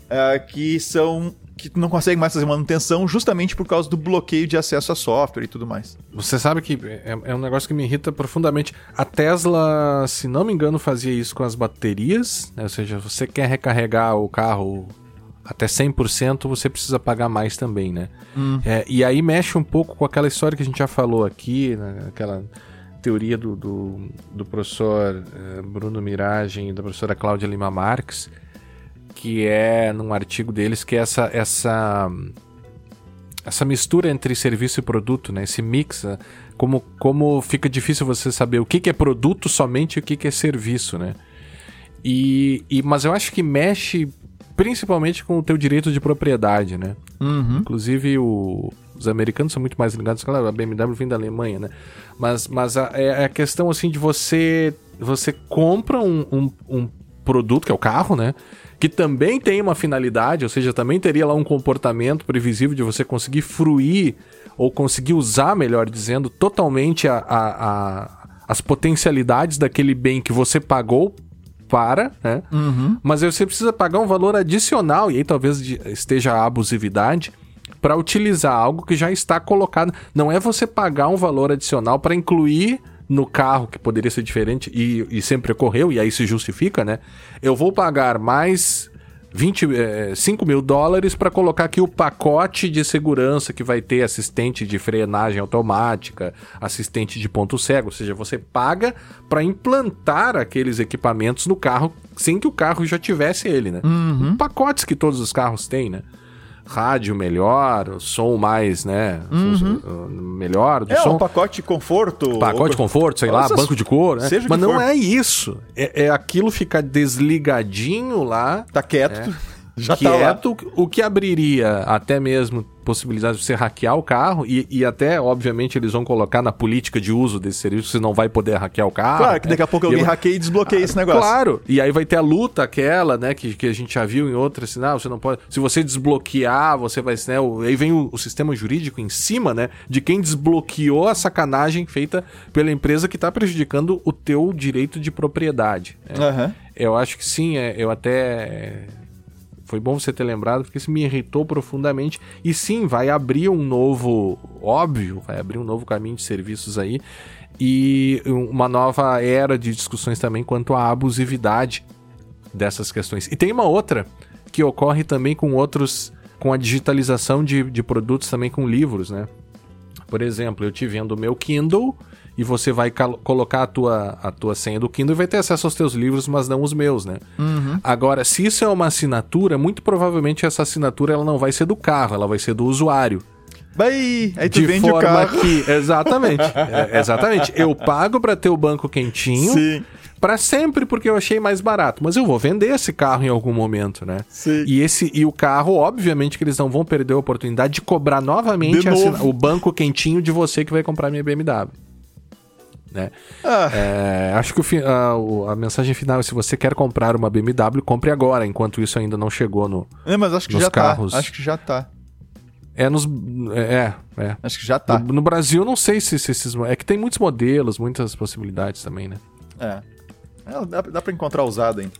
Speaker 3: eh, que são. que não consegue mais fazer manutenção justamente por causa do bloqueio de acesso a software e tudo mais.
Speaker 2: Você sabe que é, é um negócio que me irrita profundamente. A Tesla, se não me engano, fazia isso com as baterias. né? Ou seja, você quer recarregar o carro até 100%, você precisa pagar mais também, né? É, e aí mexe um pouco com aquela história que a gente já falou aqui, né? aquela teoria do, do, do professor eh, Bruno Miragem e da professora Cláudia Lima Marques, que é num artigo deles que é essa essa essa mistura entre serviço e produto, né? Esse mix, né? como, como fica difícil você saber o que, que é produto somente e o que, que é serviço, né? E, e, mas eu acho que mexe principalmente com o teu direito de propriedade, né? Inclusive o- os americanos são muito mais ligados, claro, a BMW vem da Alemanha, né? Mas, mas a, é a questão assim de você você compra um, um, um produto que é o carro, né? Que também tem uma finalidade, ou seja, também teria lá um comportamento previsível de você conseguir fruir ou conseguir usar, melhor dizendo, totalmente a, a- a- as potencialidades daquele bem que você pagou para, né? Mas aí você precisa pagar um valor adicional, e aí talvez esteja a abusividade, para utilizar algo que já está colocado. Não é você pagar um valor adicional para incluir no carro, que poderia ser diferente, e, e sempre ocorreu, e aí se justifica, né? Eu vou pagar mais 20, eh, 5 mil dólares para colocar aqui o pacote de segurança que vai ter assistente de frenagem automática, assistente de ponto cego, ou seja, você paga para implantar aqueles equipamentos no carro sem que o carro já tivesse ele, né? Pacotes que todos os carros têm, né? Rádio melhor, som mais, né? funcio- melhor do
Speaker 3: É,
Speaker 2: som.
Speaker 3: um pacote de conforto.
Speaker 2: Pacote de conforto, sei lá, banco de couro, né? Mas não
Speaker 3: for.
Speaker 2: é isso. É, é aquilo ficar desligadinho lá,
Speaker 3: Tá quieto. Já tá lá.
Speaker 2: quieto, o que abriria até mesmo possibilidade de você hackear o carro e, e até, obviamente, eles vão colocar na política de uso desse serviço, você não vai poder hackear o carro.
Speaker 3: Claro, que daqui a pouco alguém
Speaker 2: eu-
Speaker 3: hackeia e desbloqueia esse negócio.
Speaker 2: Claro, e aí vai ter a luta aquela, né, que, que a gente já viu em outras, assim, não, você não pode, se você desbloquear, você vai, né, o- aí vem o, o sistema jurídico em cima, né, de quem desbloqueou a sacanagem feita pela empresa que está prejudicando o teu direito de propriedade. né.
Speaker 3: Aham.
Speaker 2: Eu acho que sim, é, eu até. Foi bom você ter lembrado, porque isso me irritou profundamente. E sim, vai abrir um novo, óbvio, vai abrir um novo caminho de serviços aí e uma nova era de discussões também quanto à abusividade dessas questões. E tem uma outra que ocorre também com outros, com a digitalização de, de produtos também com livros, né? Por exemplo, eu te vendo o meu Kindle e você vai colocar a tua, a tua senha do Kindle e vai ter acesso aos teus livros, mas não os meus, né?
Speaker 3: Uhum.
Speaker 2: Agora, se isso é uma assinatura, muito provavelmente essa assinatura ela não vai ser do carro, ela vai ser do usuário.
Speaker 3: Vai, aí tu
Speaker 2: de
Speaker 3: vende
Speaker 2: forma
Speaker 3: o carro.
Speaker 2: que exatamente, é, exatamente. Eu pago para ter o banco quentinho
Speaker 3: Sim.
Speaker 2: para sempre porque eu achei mais barato, mas eu vou vender esse carro em algum momento, né?
Speaker 3: Sim.
Speaker 2: E esse e o carro, obviamente que eles não vão perder a oportunidade de cobrar novamente
Speaker 3: De
Speaker 2: assina- o banco quentinho de você que vai comprar minha BMW. Né?
Speaker 3: Ah,
Speaker 2: É, acho que o a, a mensagem final é: se você quer comprar uma BMW, compre agora, enquanto isso ainda não chegou no.
Speaker 3: é, mas acho que
Speaker 2: nos
Speaker 3: já
Speaker 2: carros.
Speaker 3: tá. Acho que já tá.
Speaker 2: É nos. É, é.
Speaker 3: Acho que já tá.
Speaker 2: No, no Brasil, não sei se, se esses. É que tem muitos modelos, muitas possibilidades também, né?
Speaker 3: É. É, dá, dá pra encontrar usado ainda.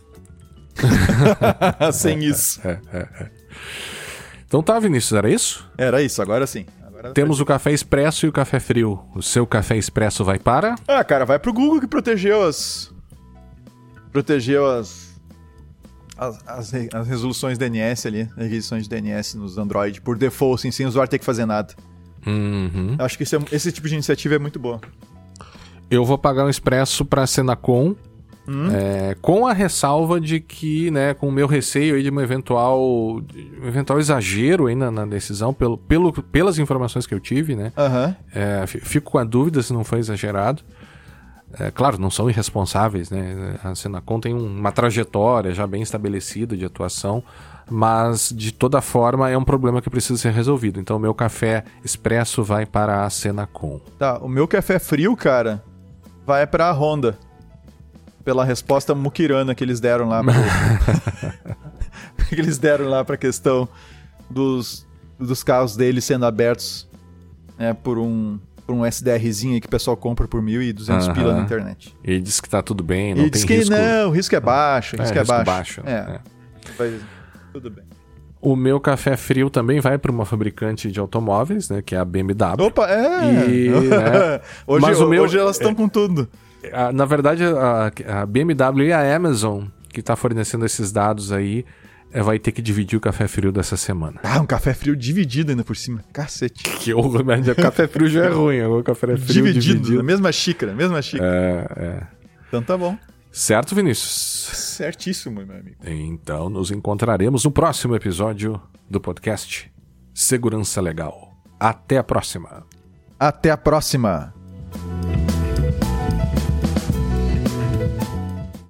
Speaker 3: Sem isso.
Speaker 2: É, é, é. Então tá, Vinícius, era isso?
Speaker 3: Era isso, agora sim. Agora...
Speaker 2: Temos o café expresso e o café frio. O seu café expresso vai para.
Speaker 3: Ah, cara, vai pro Google que protegeu as. Protegeu as. As, as, as resoluções DNS ali, as requisições de DNS nos Android, por default, assim, sem o usuário ter que fazer nada.
Speaker 2: Uhum.
Speaker 3: Acho que esse, é- esse tipo de iniciativa é muito boa.
Speaker 2: Eu vou pagar um expresso pra Senacom. É, com a ressalva de que, né, com o meu receio aí de um eventual, de um eventual exagero aí na, na decisão, pelo, pelo, pelas informações que eu tive, né,
Speaker 3: Aham.
Speaker 2: É, fi- fico com a dúvida se não foi exagerado. É, claro, não são irresponsáveis, né? A Senacom tem um- uma trajetória já bem estabelecida de atuação, mas de toda forma é um problema que precisa ser resolvido. Então, o meu café expresso vai para a Senacom.
Speaker 3: Tá, o meu café frio, cara, vai pra Honda. Pela resposta muquirana que eles deram lá. Pro... que eles deram lá pra questão dos, dos carros deles sendo abertos né, por um, por um SDRzinho aí que o pessoal compra por 1.200 pila
Speaker 2: Aham.
Speaker 3: na internet.
Speaker 2: Ele diz que tá tudo bem, não
Speaker 3: e
Speaker 2: tem
Speaker 3: diz que
Speaker 2: risco.
Speaker 3: não, o risco é baixo, o
Speaker 2: É,
Speaker 3: risco é,
Speaker 2: risco
Speaker 3: baixo.
Speaker 2: baixo,
Speaker 3: É,
Speaker 2: é.
Speaker 3: tudo bem.
Speaker 2: O meu café frio também vai para uma fabricante de automóveis, né? Que é a BMW.
Speaker 3: Opa, é!
Speaker 2: E, né,
Speaker 3: hoje,
Speaker 2: mas o meu-
Speaker 3: hoje elas estão com tudo.
Speaker 2: Na verdade, a, BMW e a Amazon, que está fornecendo esses dados aí, é, vai ter que dividir o café frio dessa semana.
Speaker 3: Ah, um café frio dividido ainda por cima. Cacete.
Speaker 2: Que horror, mas o café frio já é ruim, o café frio
Speaker 3: dividido,
Speaker 2: dividido.
Speaker 3: na mesma xícara, mesma xícara.
Speaker 2: É, é.
Speaker 3: Então tá bom.
Speaker 2: Certo, Vinícius?
Speaker 3: Certíssimo, meu amigo.
Speaker 2: Então nos encontraremos no próximo episódio do podcast Segurança Legal. Até a próxima.
Speaker 3: Até a próxima.